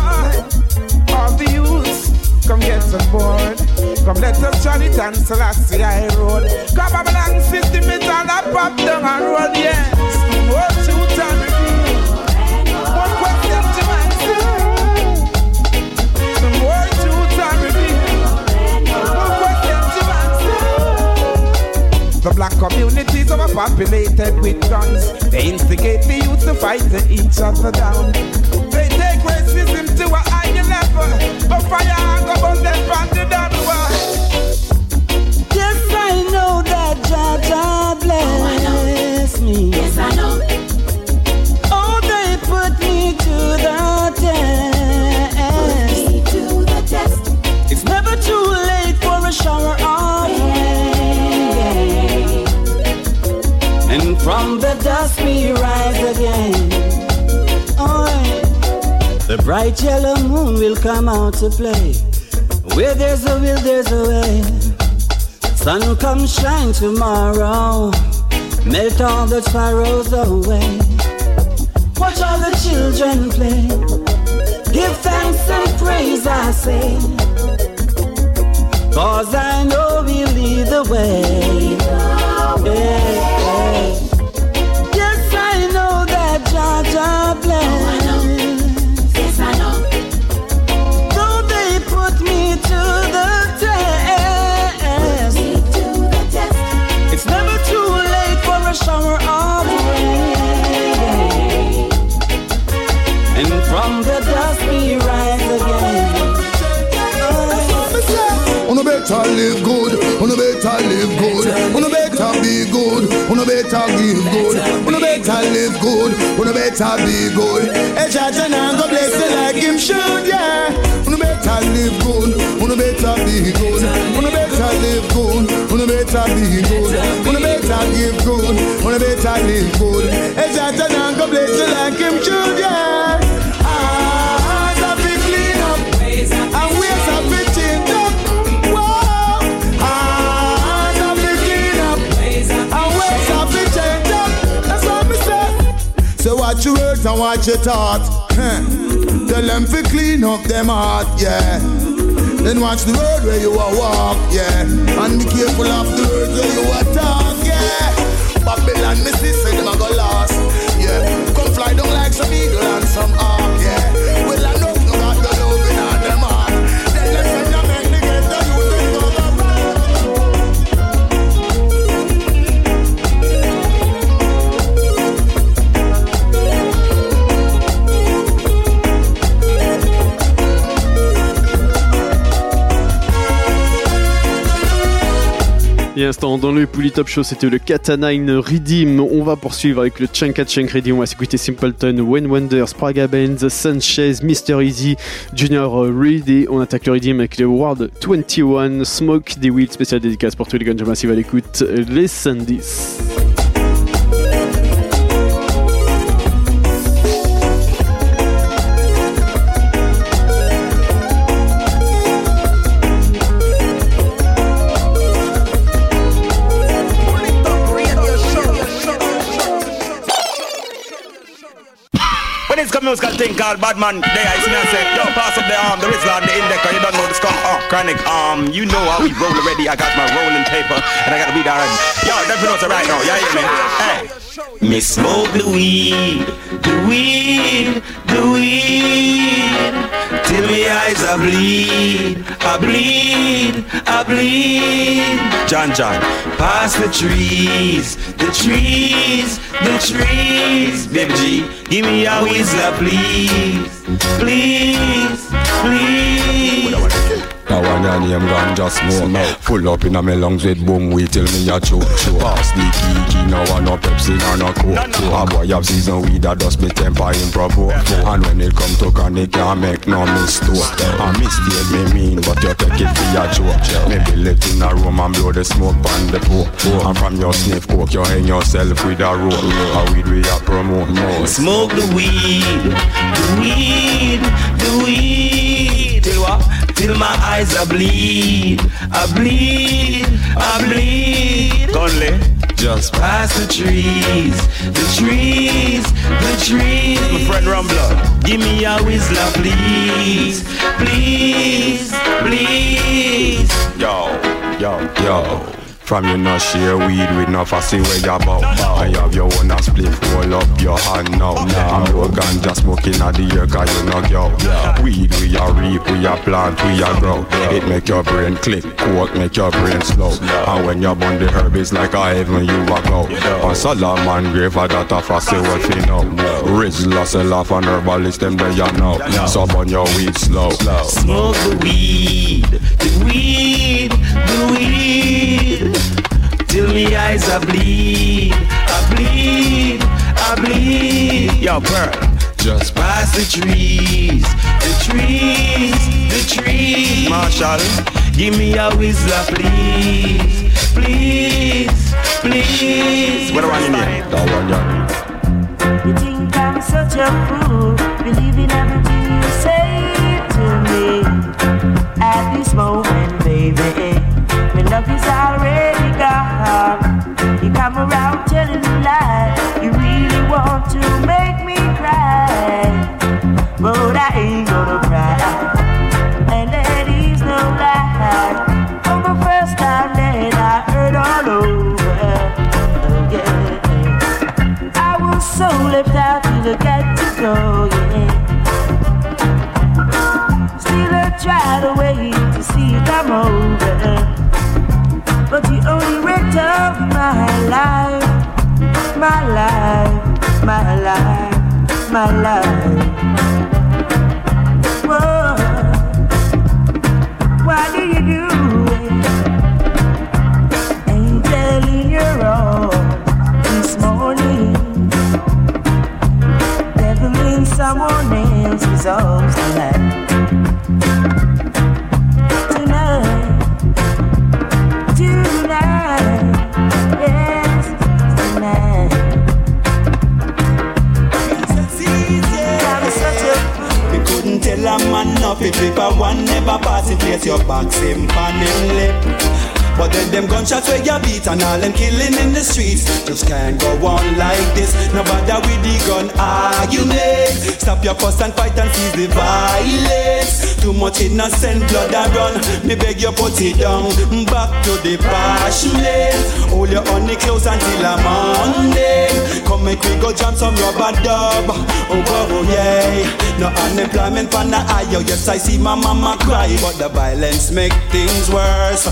all the youths come get on board. Come let us join it and Selassie I road. Come along system it and a pop down a road, yes. More The black communities overpopulated with guns. They instigate the youth to fight each other down. They take racism to a higher level. But fire and go burn them from the down bright yellow moon will come out to play. Where there's a will, there's a way. Sun will come shine tomorrow, melt all the sorrows away. Watch all the children play. Give thanks and praise, I say. Cause I know we'll lead the way. Yeah. Your thought. Tell them to clean up them heart, yeah. Then watch the road where you are walk, yeah. And be careful of the words where you are talk, yeah. Babylon, me say them a go lost, yeah. Come fly down like some eagle and some Dans le Pouli Top Show, c'était le Katanine Redeem. On va poursuivre avec le Chanka Chank Redeem. On va s'écouter Simpleton, Wayne Wonder, Spraga Benz, Sanchez, Mr. Easy, Junior Reed. On attaque le Redeem avec le World 21, Smoke, The Wheel, spécial dédicace pour tous les ganja massive à l'écoute. Les Sandys. Musical thing called Badman, there I see me and say, yo, pass up the arm, the Rizla and the Index, you don't know the skunk, oh, chronic, um, you know how we roll already, I got my rolling paper, and I got to be there, yo, definitely knows right now, yeah, hear me, hey. Me smoke the weed, the weed, the weed, till me eyes are bleed, I bleed, I bleed. John John, pass the trees, the trees, the trees. Baby G, give me a whistler, please, please, please. Now one your name ganja smoke. Full up in a me lungs with boom weed till me a choke Pass the kiki, now I no Pepsi nor no Coke. A boy have season weed that dust me temper in provoke. And when it come to chronic can't make no mistake. A mistake me mean but you take it for your joke Me build it in a room and blow the smoke on the poke And from your sniff coke you hang yourself with a rope. A weed we a promote more Smoke the weed, the weed, the weed. Till what? Till my eyes are bleed, I bleed, I bleed. Conley, just past the trees, the trees, the trees. My friend Rumbler, give me a whistler, please, please, please. Yo, yo, yo. From you not share weed with no fussy where you about I have your own a split roll up your hand now I'm no ganja smoking at the air cause you know yo. Weed we a reap, we a plant, we a grow. It make your brain click, coke make your brain slow. And when you burn the herb it's like a heaven you walk out On Solomon grave a that a fussy well fi know Rizla sell off an herbalist them there you know So burn your weed slow. Smoke the weed, the weed, the weed. Till me eyes are bleed, I bleed, I bleed. Yo, Pearl, just past the trees, the trees, the trees. Marshall, give me a whistler, please, please, please. What do I need? That one, yeah. You think I'm such a fool, believing everything you say to me. At this moment, baby, my love is already gone. You come around telling lies, you really want to make me cry. But I ain't gonna cry, and that is no lie. For the first time that I heard all over, yeah. I was so left out till I got to go, yeah. Still I try to wait to see it come over. But you only wrecked up my life, my life, my life, my life. Whoa, why do you do it? This morning. Someone tonight. Every paper one never pass in place your back same pan him lip. But then them gunshots where you beat and all them killing in the streets just can't go on like this. No bother with the gun argument. Stop your fuss and fight and seize the violence. Too much innocent blood a run. Me beg you put it down. Back to the passionate. Hold your honey close until I'm Monday. Come make we go jam some rubber dub. Oh, oh, oh yeah. No unemployment for the eye. Yes, I see my mama cry, but the violence make things worse.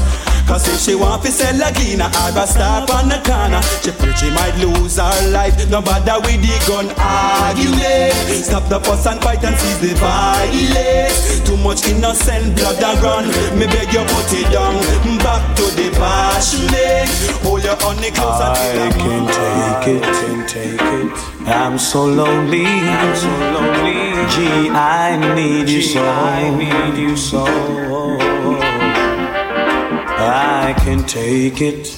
Cause if she want to sell a cleaner or a stop on the corner, she afraid she might lose her life. No bother with the gun argument. Stop the fuss and fight and seize the violence. Too much innocent blood a run. Me beg you put it down. Back to the passionate. Hold your honey close I can take it, can take it. I'm so lonely, I'm so lonely. Gee, I need you so, I need you so. I can take it.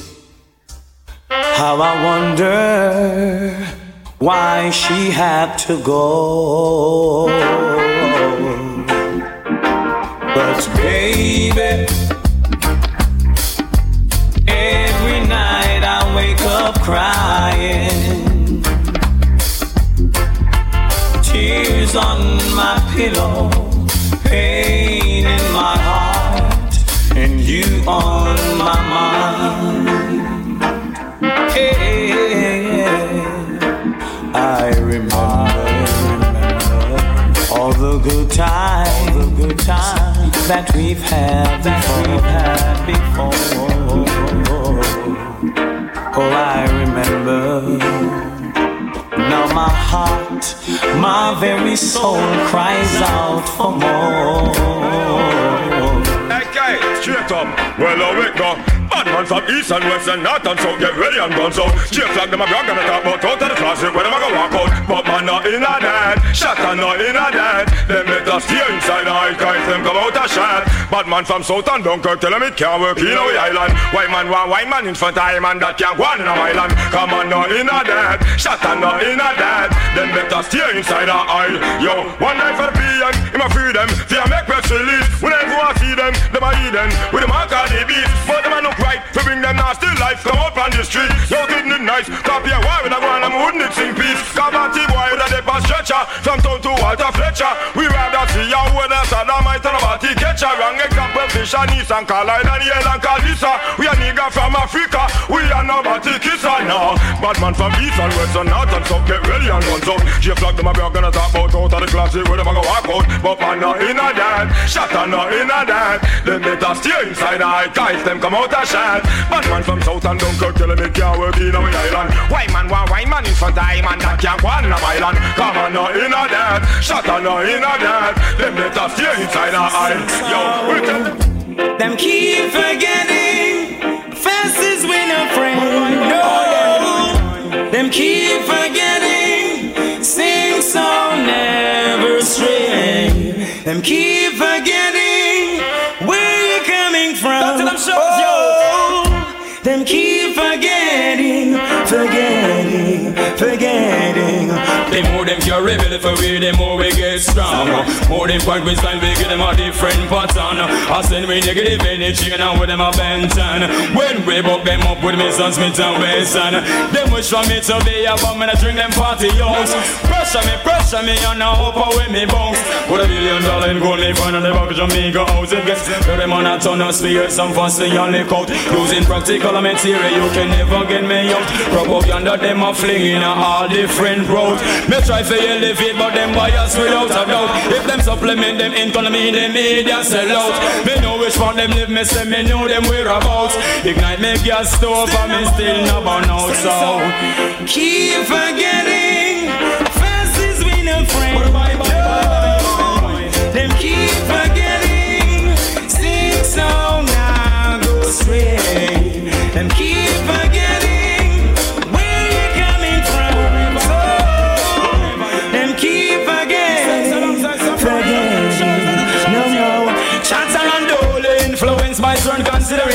How I wonder why she had to go. But baby, every night I wake up crying. Tears on my pillow, pain on my mind. Hey, I remember all the good times, the good times that we've had, that we've had before. Oh, I remember. Now my heart, my very soul cries out for more. Straight up. Well, I wake up. Bad man from east and west and north and south get ready and guns out. J flag them a brag and a talk about out of the closet when them a go walk out. But man not in a dead, shot and not in a dead. Them better stay inside the high guys, them come out a shot. Bad man from south and Dunkirk tell them it can't work in our island. White man want white man in front of him and that can't go on in a island. Come on not in a dead, shot and not in a dead. Them better stay inside the. Yo, one night for the him a free them. Fear make press release. When I go and see them, them a eat them. With them all call the beat. But them a look right to bring them nasty life. Come up on the street. Yo, didn't it nice. Copy a war with a one, I'm wouldn't it sing peace. Kabati boy with a dip and stretcher. From town to Walter Fletcher. We rather see a sodomite and a body catcher. Wrong example, fish and East and Carlisle and Yale and Kalisa. We a nigga from Africa. We are nobody kisser now. Bad man from East and West and North and South. Get ready and guns out. J flag them a be gonna talk about out of the classic where them a go walk out. But man not in a that. Shot and not in a that. Them better stay inside high guys. Them come out a shot. Bad man from South and Dunkirk tell it can't work in our island. White man want white man in front of him and that can't go on a island. Come on not in a that. Shot and not in a that. Them better stay inside high. Yo, we tell them. Them keep forgetting fast is when a friend. No, them keep forgetting never stray. Them keep forgetting where you're coming from. Oh, them keep forgetting, forgetting, forgetting. The more them carry belly for we, the more oh, we get strong. More them point we style, we give them a different pattern. I send we negative energy and I with them a benton. When we buck them up with me son Smith and Wesson. Them wish for me to be a bum and I drink them party house. Pressure me, pressure me, and I hope win me bounce. Put a billion dollar in gold, live on the back of Jamaica house. It gets them on a ton of spears, some fussy on the coat. Using practical material, you can never get me out. Propaganda, them a flinging a all different roads. Me try for elevate, but them bias without a doubt. If them supplement them economy, them media sell out. Me know which one them live, me say me know them whereabouts. Ignite me gas stove, and me still no burn out. So keep forgetting fast is when a friend. Them keep forgetting sing song oh now go stray. Them keep forgetting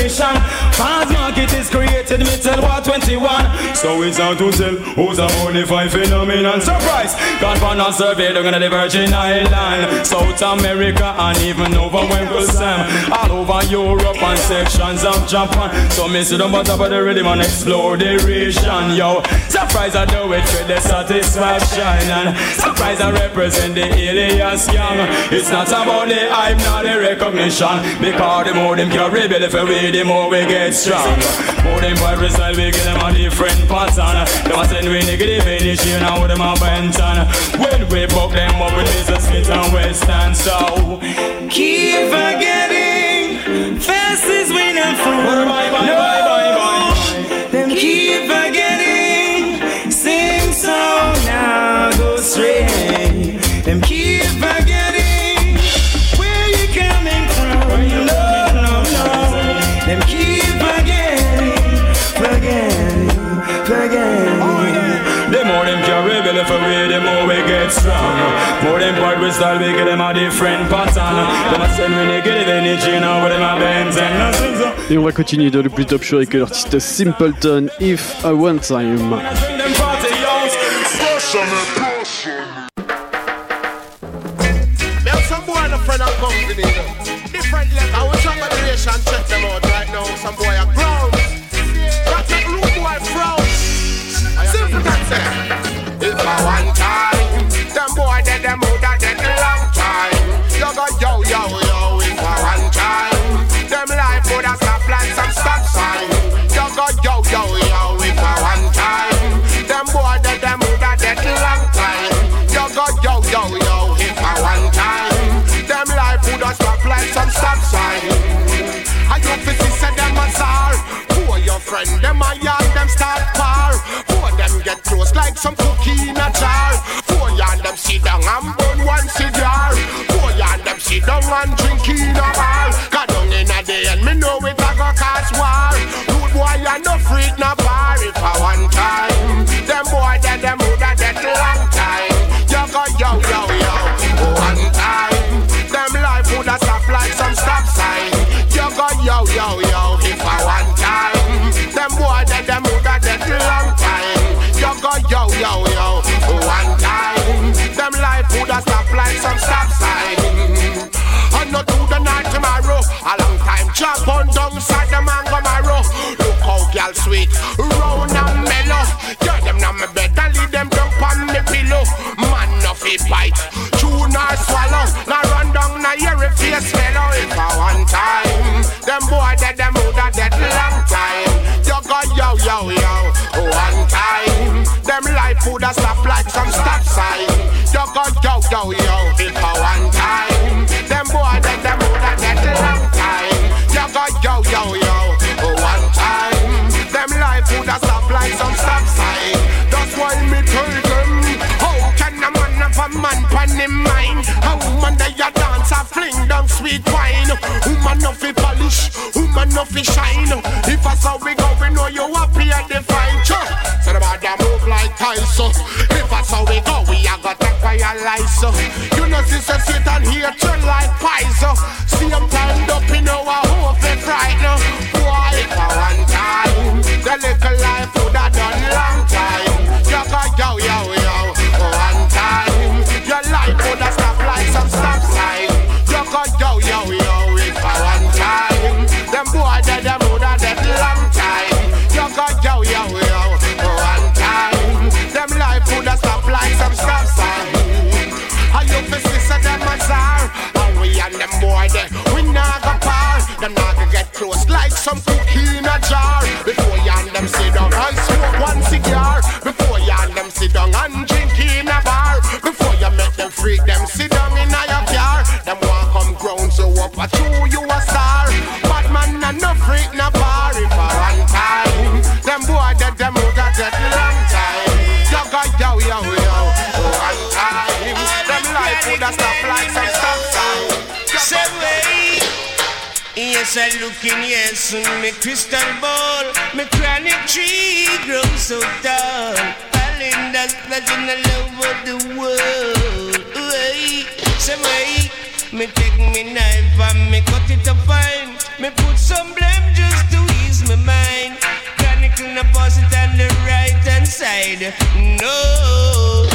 certain. Fast market is created Did me tell what 21? So it's hard to tell who's a only five phenomenon. Surprise! God found a survey, they're gonna the Virgin Island, South America, and even over Sam. All over Europe and sections of Japan. So me them on top of the rhythm and explore the region, yo. Surprise, I do it for the satisfaction. And surprise, I represent the alias young. It's not about the hype, not the recognition. Because the more them carry we, the more we get strong. More them boy reside, we get them a different pattern. Them a send we negative energy and how them a benton. When we buck them up with Mr. Smith and Wesson, so Keep forgetting, fast I'm from. Bye, bye, bye, bye, bye, strong. More them part we style, we get them a different pattern. Them a send we negative energy now with them a bends and nothing so. Et on va continuer dans le plus top show avec l'artiste Simpleton, If I Want Time. Friend, them a yarn, them start par. Poor them get close like some cookie in a jar. Poor yarn, them sit down and burn one cigar. Poor yarn, them sit down and drink in a bar. Cause down in a day and me know it a go cause war. Rude boy, you no freak, no chop on down side the mango marrow. Look how girl sweet, round and mellow. Yeah, them now me better leave them down on me pillow. Man no fi bite, chew nor swallow. Now run down hear if face fellow. If I one time, them boy dead them woulda dead long time. You go yo yo yo. One time, them life woulda stop like some stop sign. You go yo yo yo. Sweet wine? Woman no fi polish, woman no fi shine. If oh, that's how oh. we go, we know you happy and define. Sure. So the bad move like Tyson. If that's how we go, we a got by your life. So oh. you know sister sit and hear turn like pies. Same time sit down And drink in a bar. Before you make them freak Them sit down in a your car. Them want come ground So up a true you a star. Bad man and no freak no bar. If I one time Them boy dead them who got dead long time. Yo go yo yo yo. Oh, one time. Them life would have stop like some stop sign. Say wait. Yes, I look in yes, me crystal ball, me chronic tree grows so tall. God's pleasure and the love of the world. Ooh, say wait, me take me knife and me cut it up fine. Me put some blame just to ease my mind. Chronicle the positive and the right hand side. No.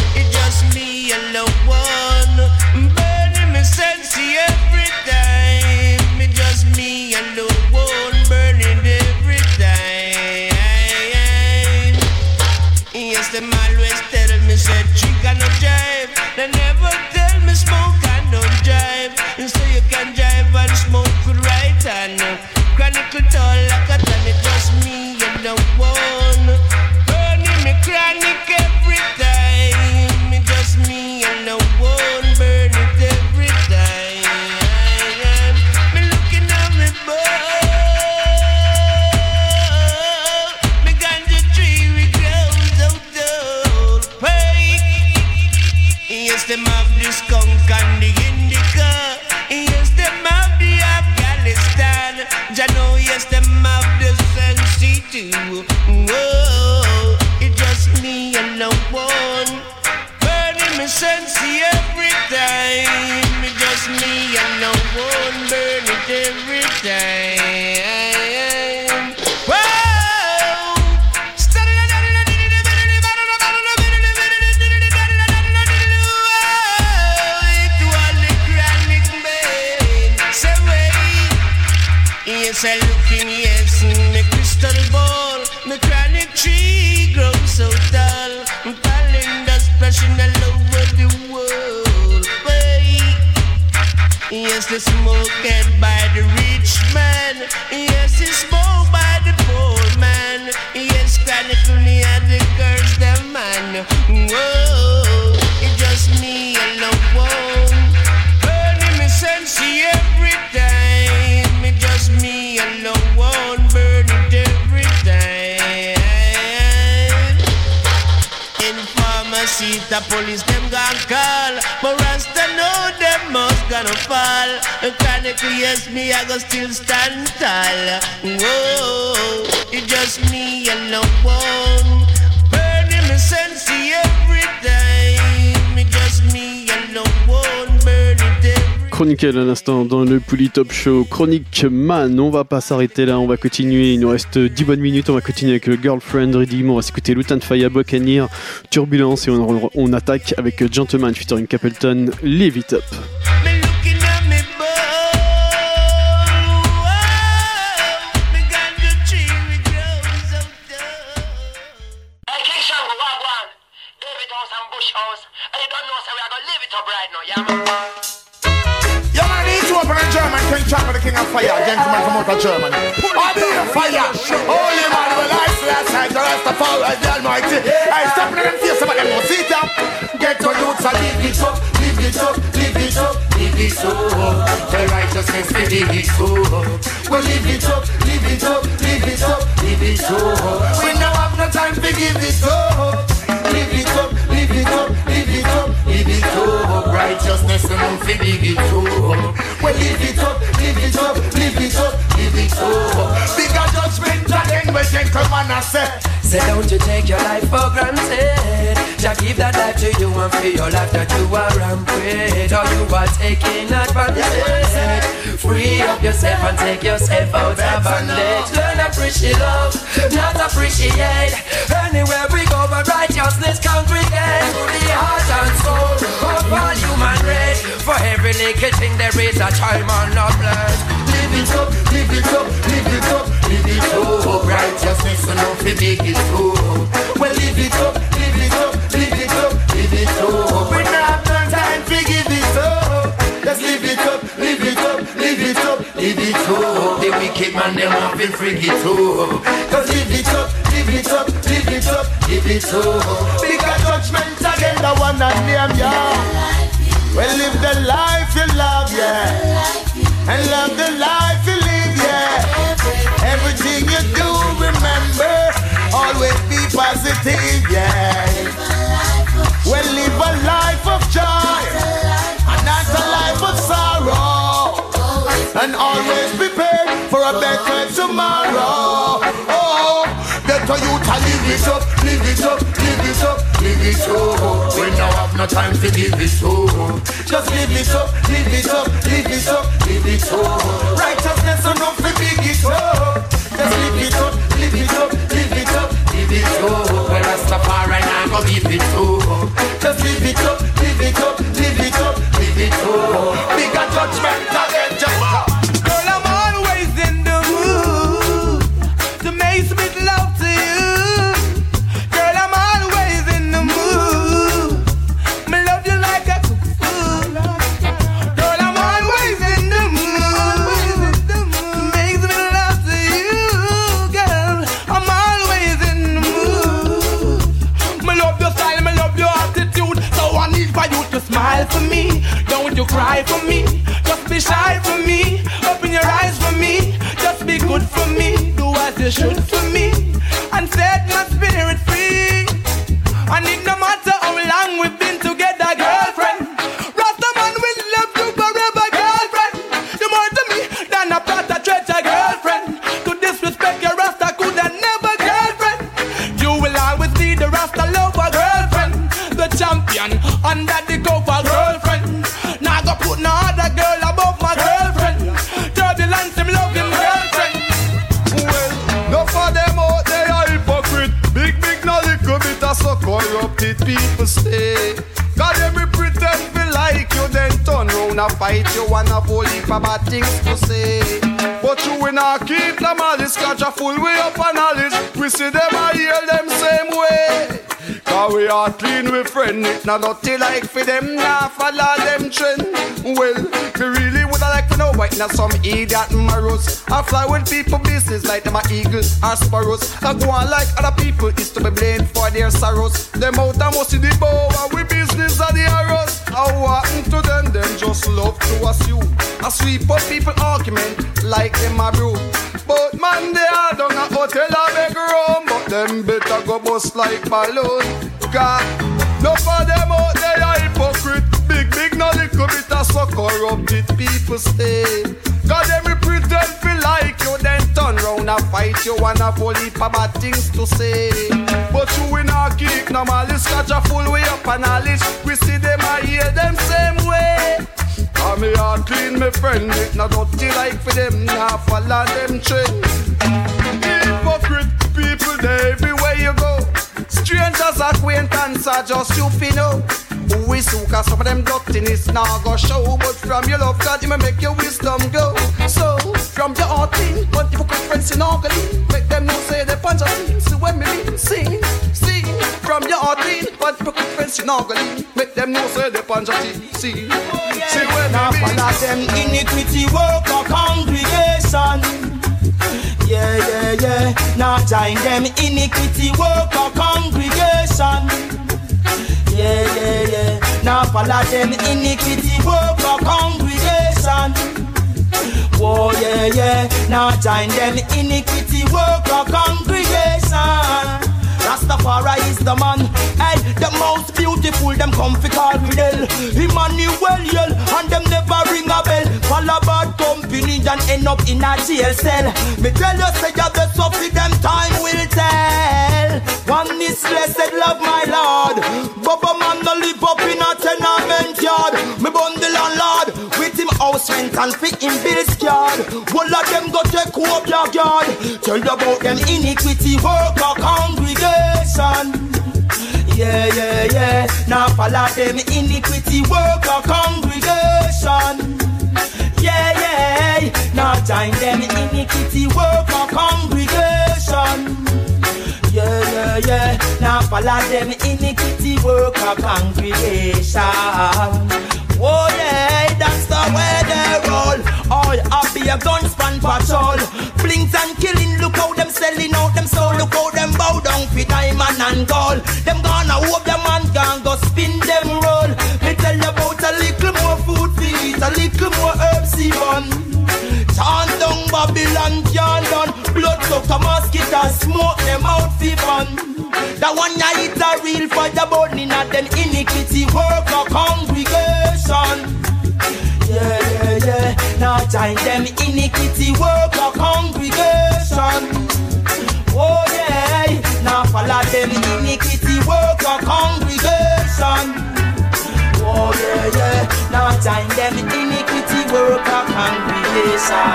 Just à l'instant dans le Pouli Top Show. Chronique Man, on va pas s'arrêter là, on va continuer. Il nous reste 10 bonnes minutes, on va continuer avec le Girlfriend Redeem. On va s'écouter Lutan Fire, Buccaneer, Turbulence et on, on attaque avec Gentleman featuring Capleton, Live It Up. You need to open in German, King Chopper, the King of Fire, gentleman from out of Germany. I'll be a fire. Holy man, well, I see last night, the rest of all, the Almighty. Hey, stop in and face some of them, no sit down. Get your youths and live it up, live it up, live it up, live it up. The righteousness, we live it up. We live it up, live it up, live it up, live it up. We now have no time to give up. It up, live it up, live it up, live it up. Righteousness no fi live it up. We live it up, live it up, live it up, live it up. Bigger judgment again, we gentleman I say. Say don't you take your life for granted Just give that life to you and feel your life that you are rampant Or you are taking advantage Free up yourself and take yourself out of bondage Learn appreciate love, not appreciate Anywhere we go but righteousness congregate To the heart and soul of all human race For every little thing there is a time and a place Live it up, live it up, live it up, live it up. Righteousness no fi make it so. Well, live it up, live it up, live it up, live it up. We not have no time to give it up. Let's live it up, man them want to freak it up. Cause live it up, live it up, live it up, live it up. Bigger judgment again, the one and name, yeah. Well, live the life you love, yeah. And love the life you live, yeah. Everything you do, remember, always be positive, yeah. Well, live a life of joy and not a life of sorrow. And always a better tomorrow. Oh, better you to live it up, live it up, live it up, live it up. We now have no time to give it up. Just live it up, live it up, live it up, live it up. Righteousness enough to big it up. Just live it up, live it up, live it up, live it up. Well, Rastafari now go live it up. Just live it up, live it up, live it up, live it up. Bigger judgment. Cry for me. Just be shy for me. Open your eyes for me. Just be good for me. Do as you should for me. And set my spirit free. And it no matter and fight you wanna whole heap of bad things to say. But you will not keep the malice, catch a full way up on knowledge. We see them, I hear them same way. Cause we are clean, we friend, it not dirty like for them, nah follow them trend. Well, me really would I like to know why not some idiot marrows. I fly with people business like them are eagles or sparrows. I go on like other people is to be blamed for their sorrows. Them out and must see the bow and we business are the arrows. How happen to them? Them just love to assume. I sweep up people argument like them a brew. But man, they are down a hotel a big room, but them better go bust like balloon. God, no for them out there are hypocrite. Big, big, no little bit of so corrupted people stay. God, them pretend feel like you, then turn round and fight you and a whole heap of bad things to say. But you in a geek, no malice, catch a full way up and knowledge. We see them, I hear them same way. And me heart clean, me friend, it not dirty like for them, nah follow them trend. Hypocrite people, they everywhere you go. Strangers acquaintance are just you know. Who is who, cause some of them dirtiness now go show. But from your love, God, you may make your wisdom go. So, from your heart in, but hypocrite friends in ugly. Make them know say they punch team. See when me mean, sing, sing. From your heart in, but hypocrite friends in ugly. Make them know say they punch team. See, see when Now follow them iniquity work or congregation. Yeah, yeah, yeah. Now join them iniquity work or congregation. Yeah, yeah, yeah. Now follow them iniquity work or congregation. Whoa, yeah, yeah. Now join them iniquity work or congregation. Rastafari is the man, hey, the most beautiful. Them come fi call Fidel, Emmanuel yell, and them never ring a bell. Follow bad company and end up in a jail cell. Me tell you, say you best up with them. Time will tell. One is blessed, love my Lord. Bubba man no live up in a tenement yard. Me bundle and lord him house rent and fit him bills yard. All of them go take up your yard. Tell you about them iniquity work or congregation. Yeah, yeah, yeah. Now follow them iniquity work or congregation. Yeah, yeah. Now join them iniquity work or congregation. Yeah, yeah, yeah. Now follow them iniquity work or congregation. Oh yeah, that's the way they roll. All be a gun span patrol. Blinks and killing, look how them selling out them soul. Look how them bow down for diamond and gold. Them gonna hope them man can go spin them roll. Me tell you about a little more food eat, a little more herbs even. Chant down Babylon can't done. Blood sucker mosquito smoke them out for fun. The one eat a real fire burning at them iniquity work or congregation. Yeah, yeah, yeah. Now join them iniquity work or congregation. Oh yeah. Now follow them iniquity work or congregation. Oh yeah, yeah. Now join them iniquity work or congregation.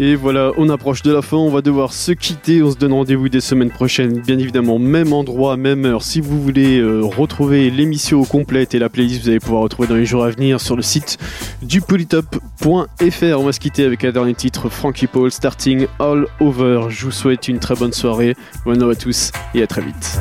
Et voilà, on approche de la fin, on va devoir se quitter, on se donne rendez-vous des semaines prochaines, bien évidemment, même endroit, même heure. Si vous voulez euh, retrouver l'émission complète et la playlist, vous allez pouvoir retrouver dans les jours à venir sur le site du polytop.fr. On va se quitter avec un dernier titre, Frankie Paul, Starting All Over. Je vous souhaite une très bonne soirée, bonne à tous et à très vite.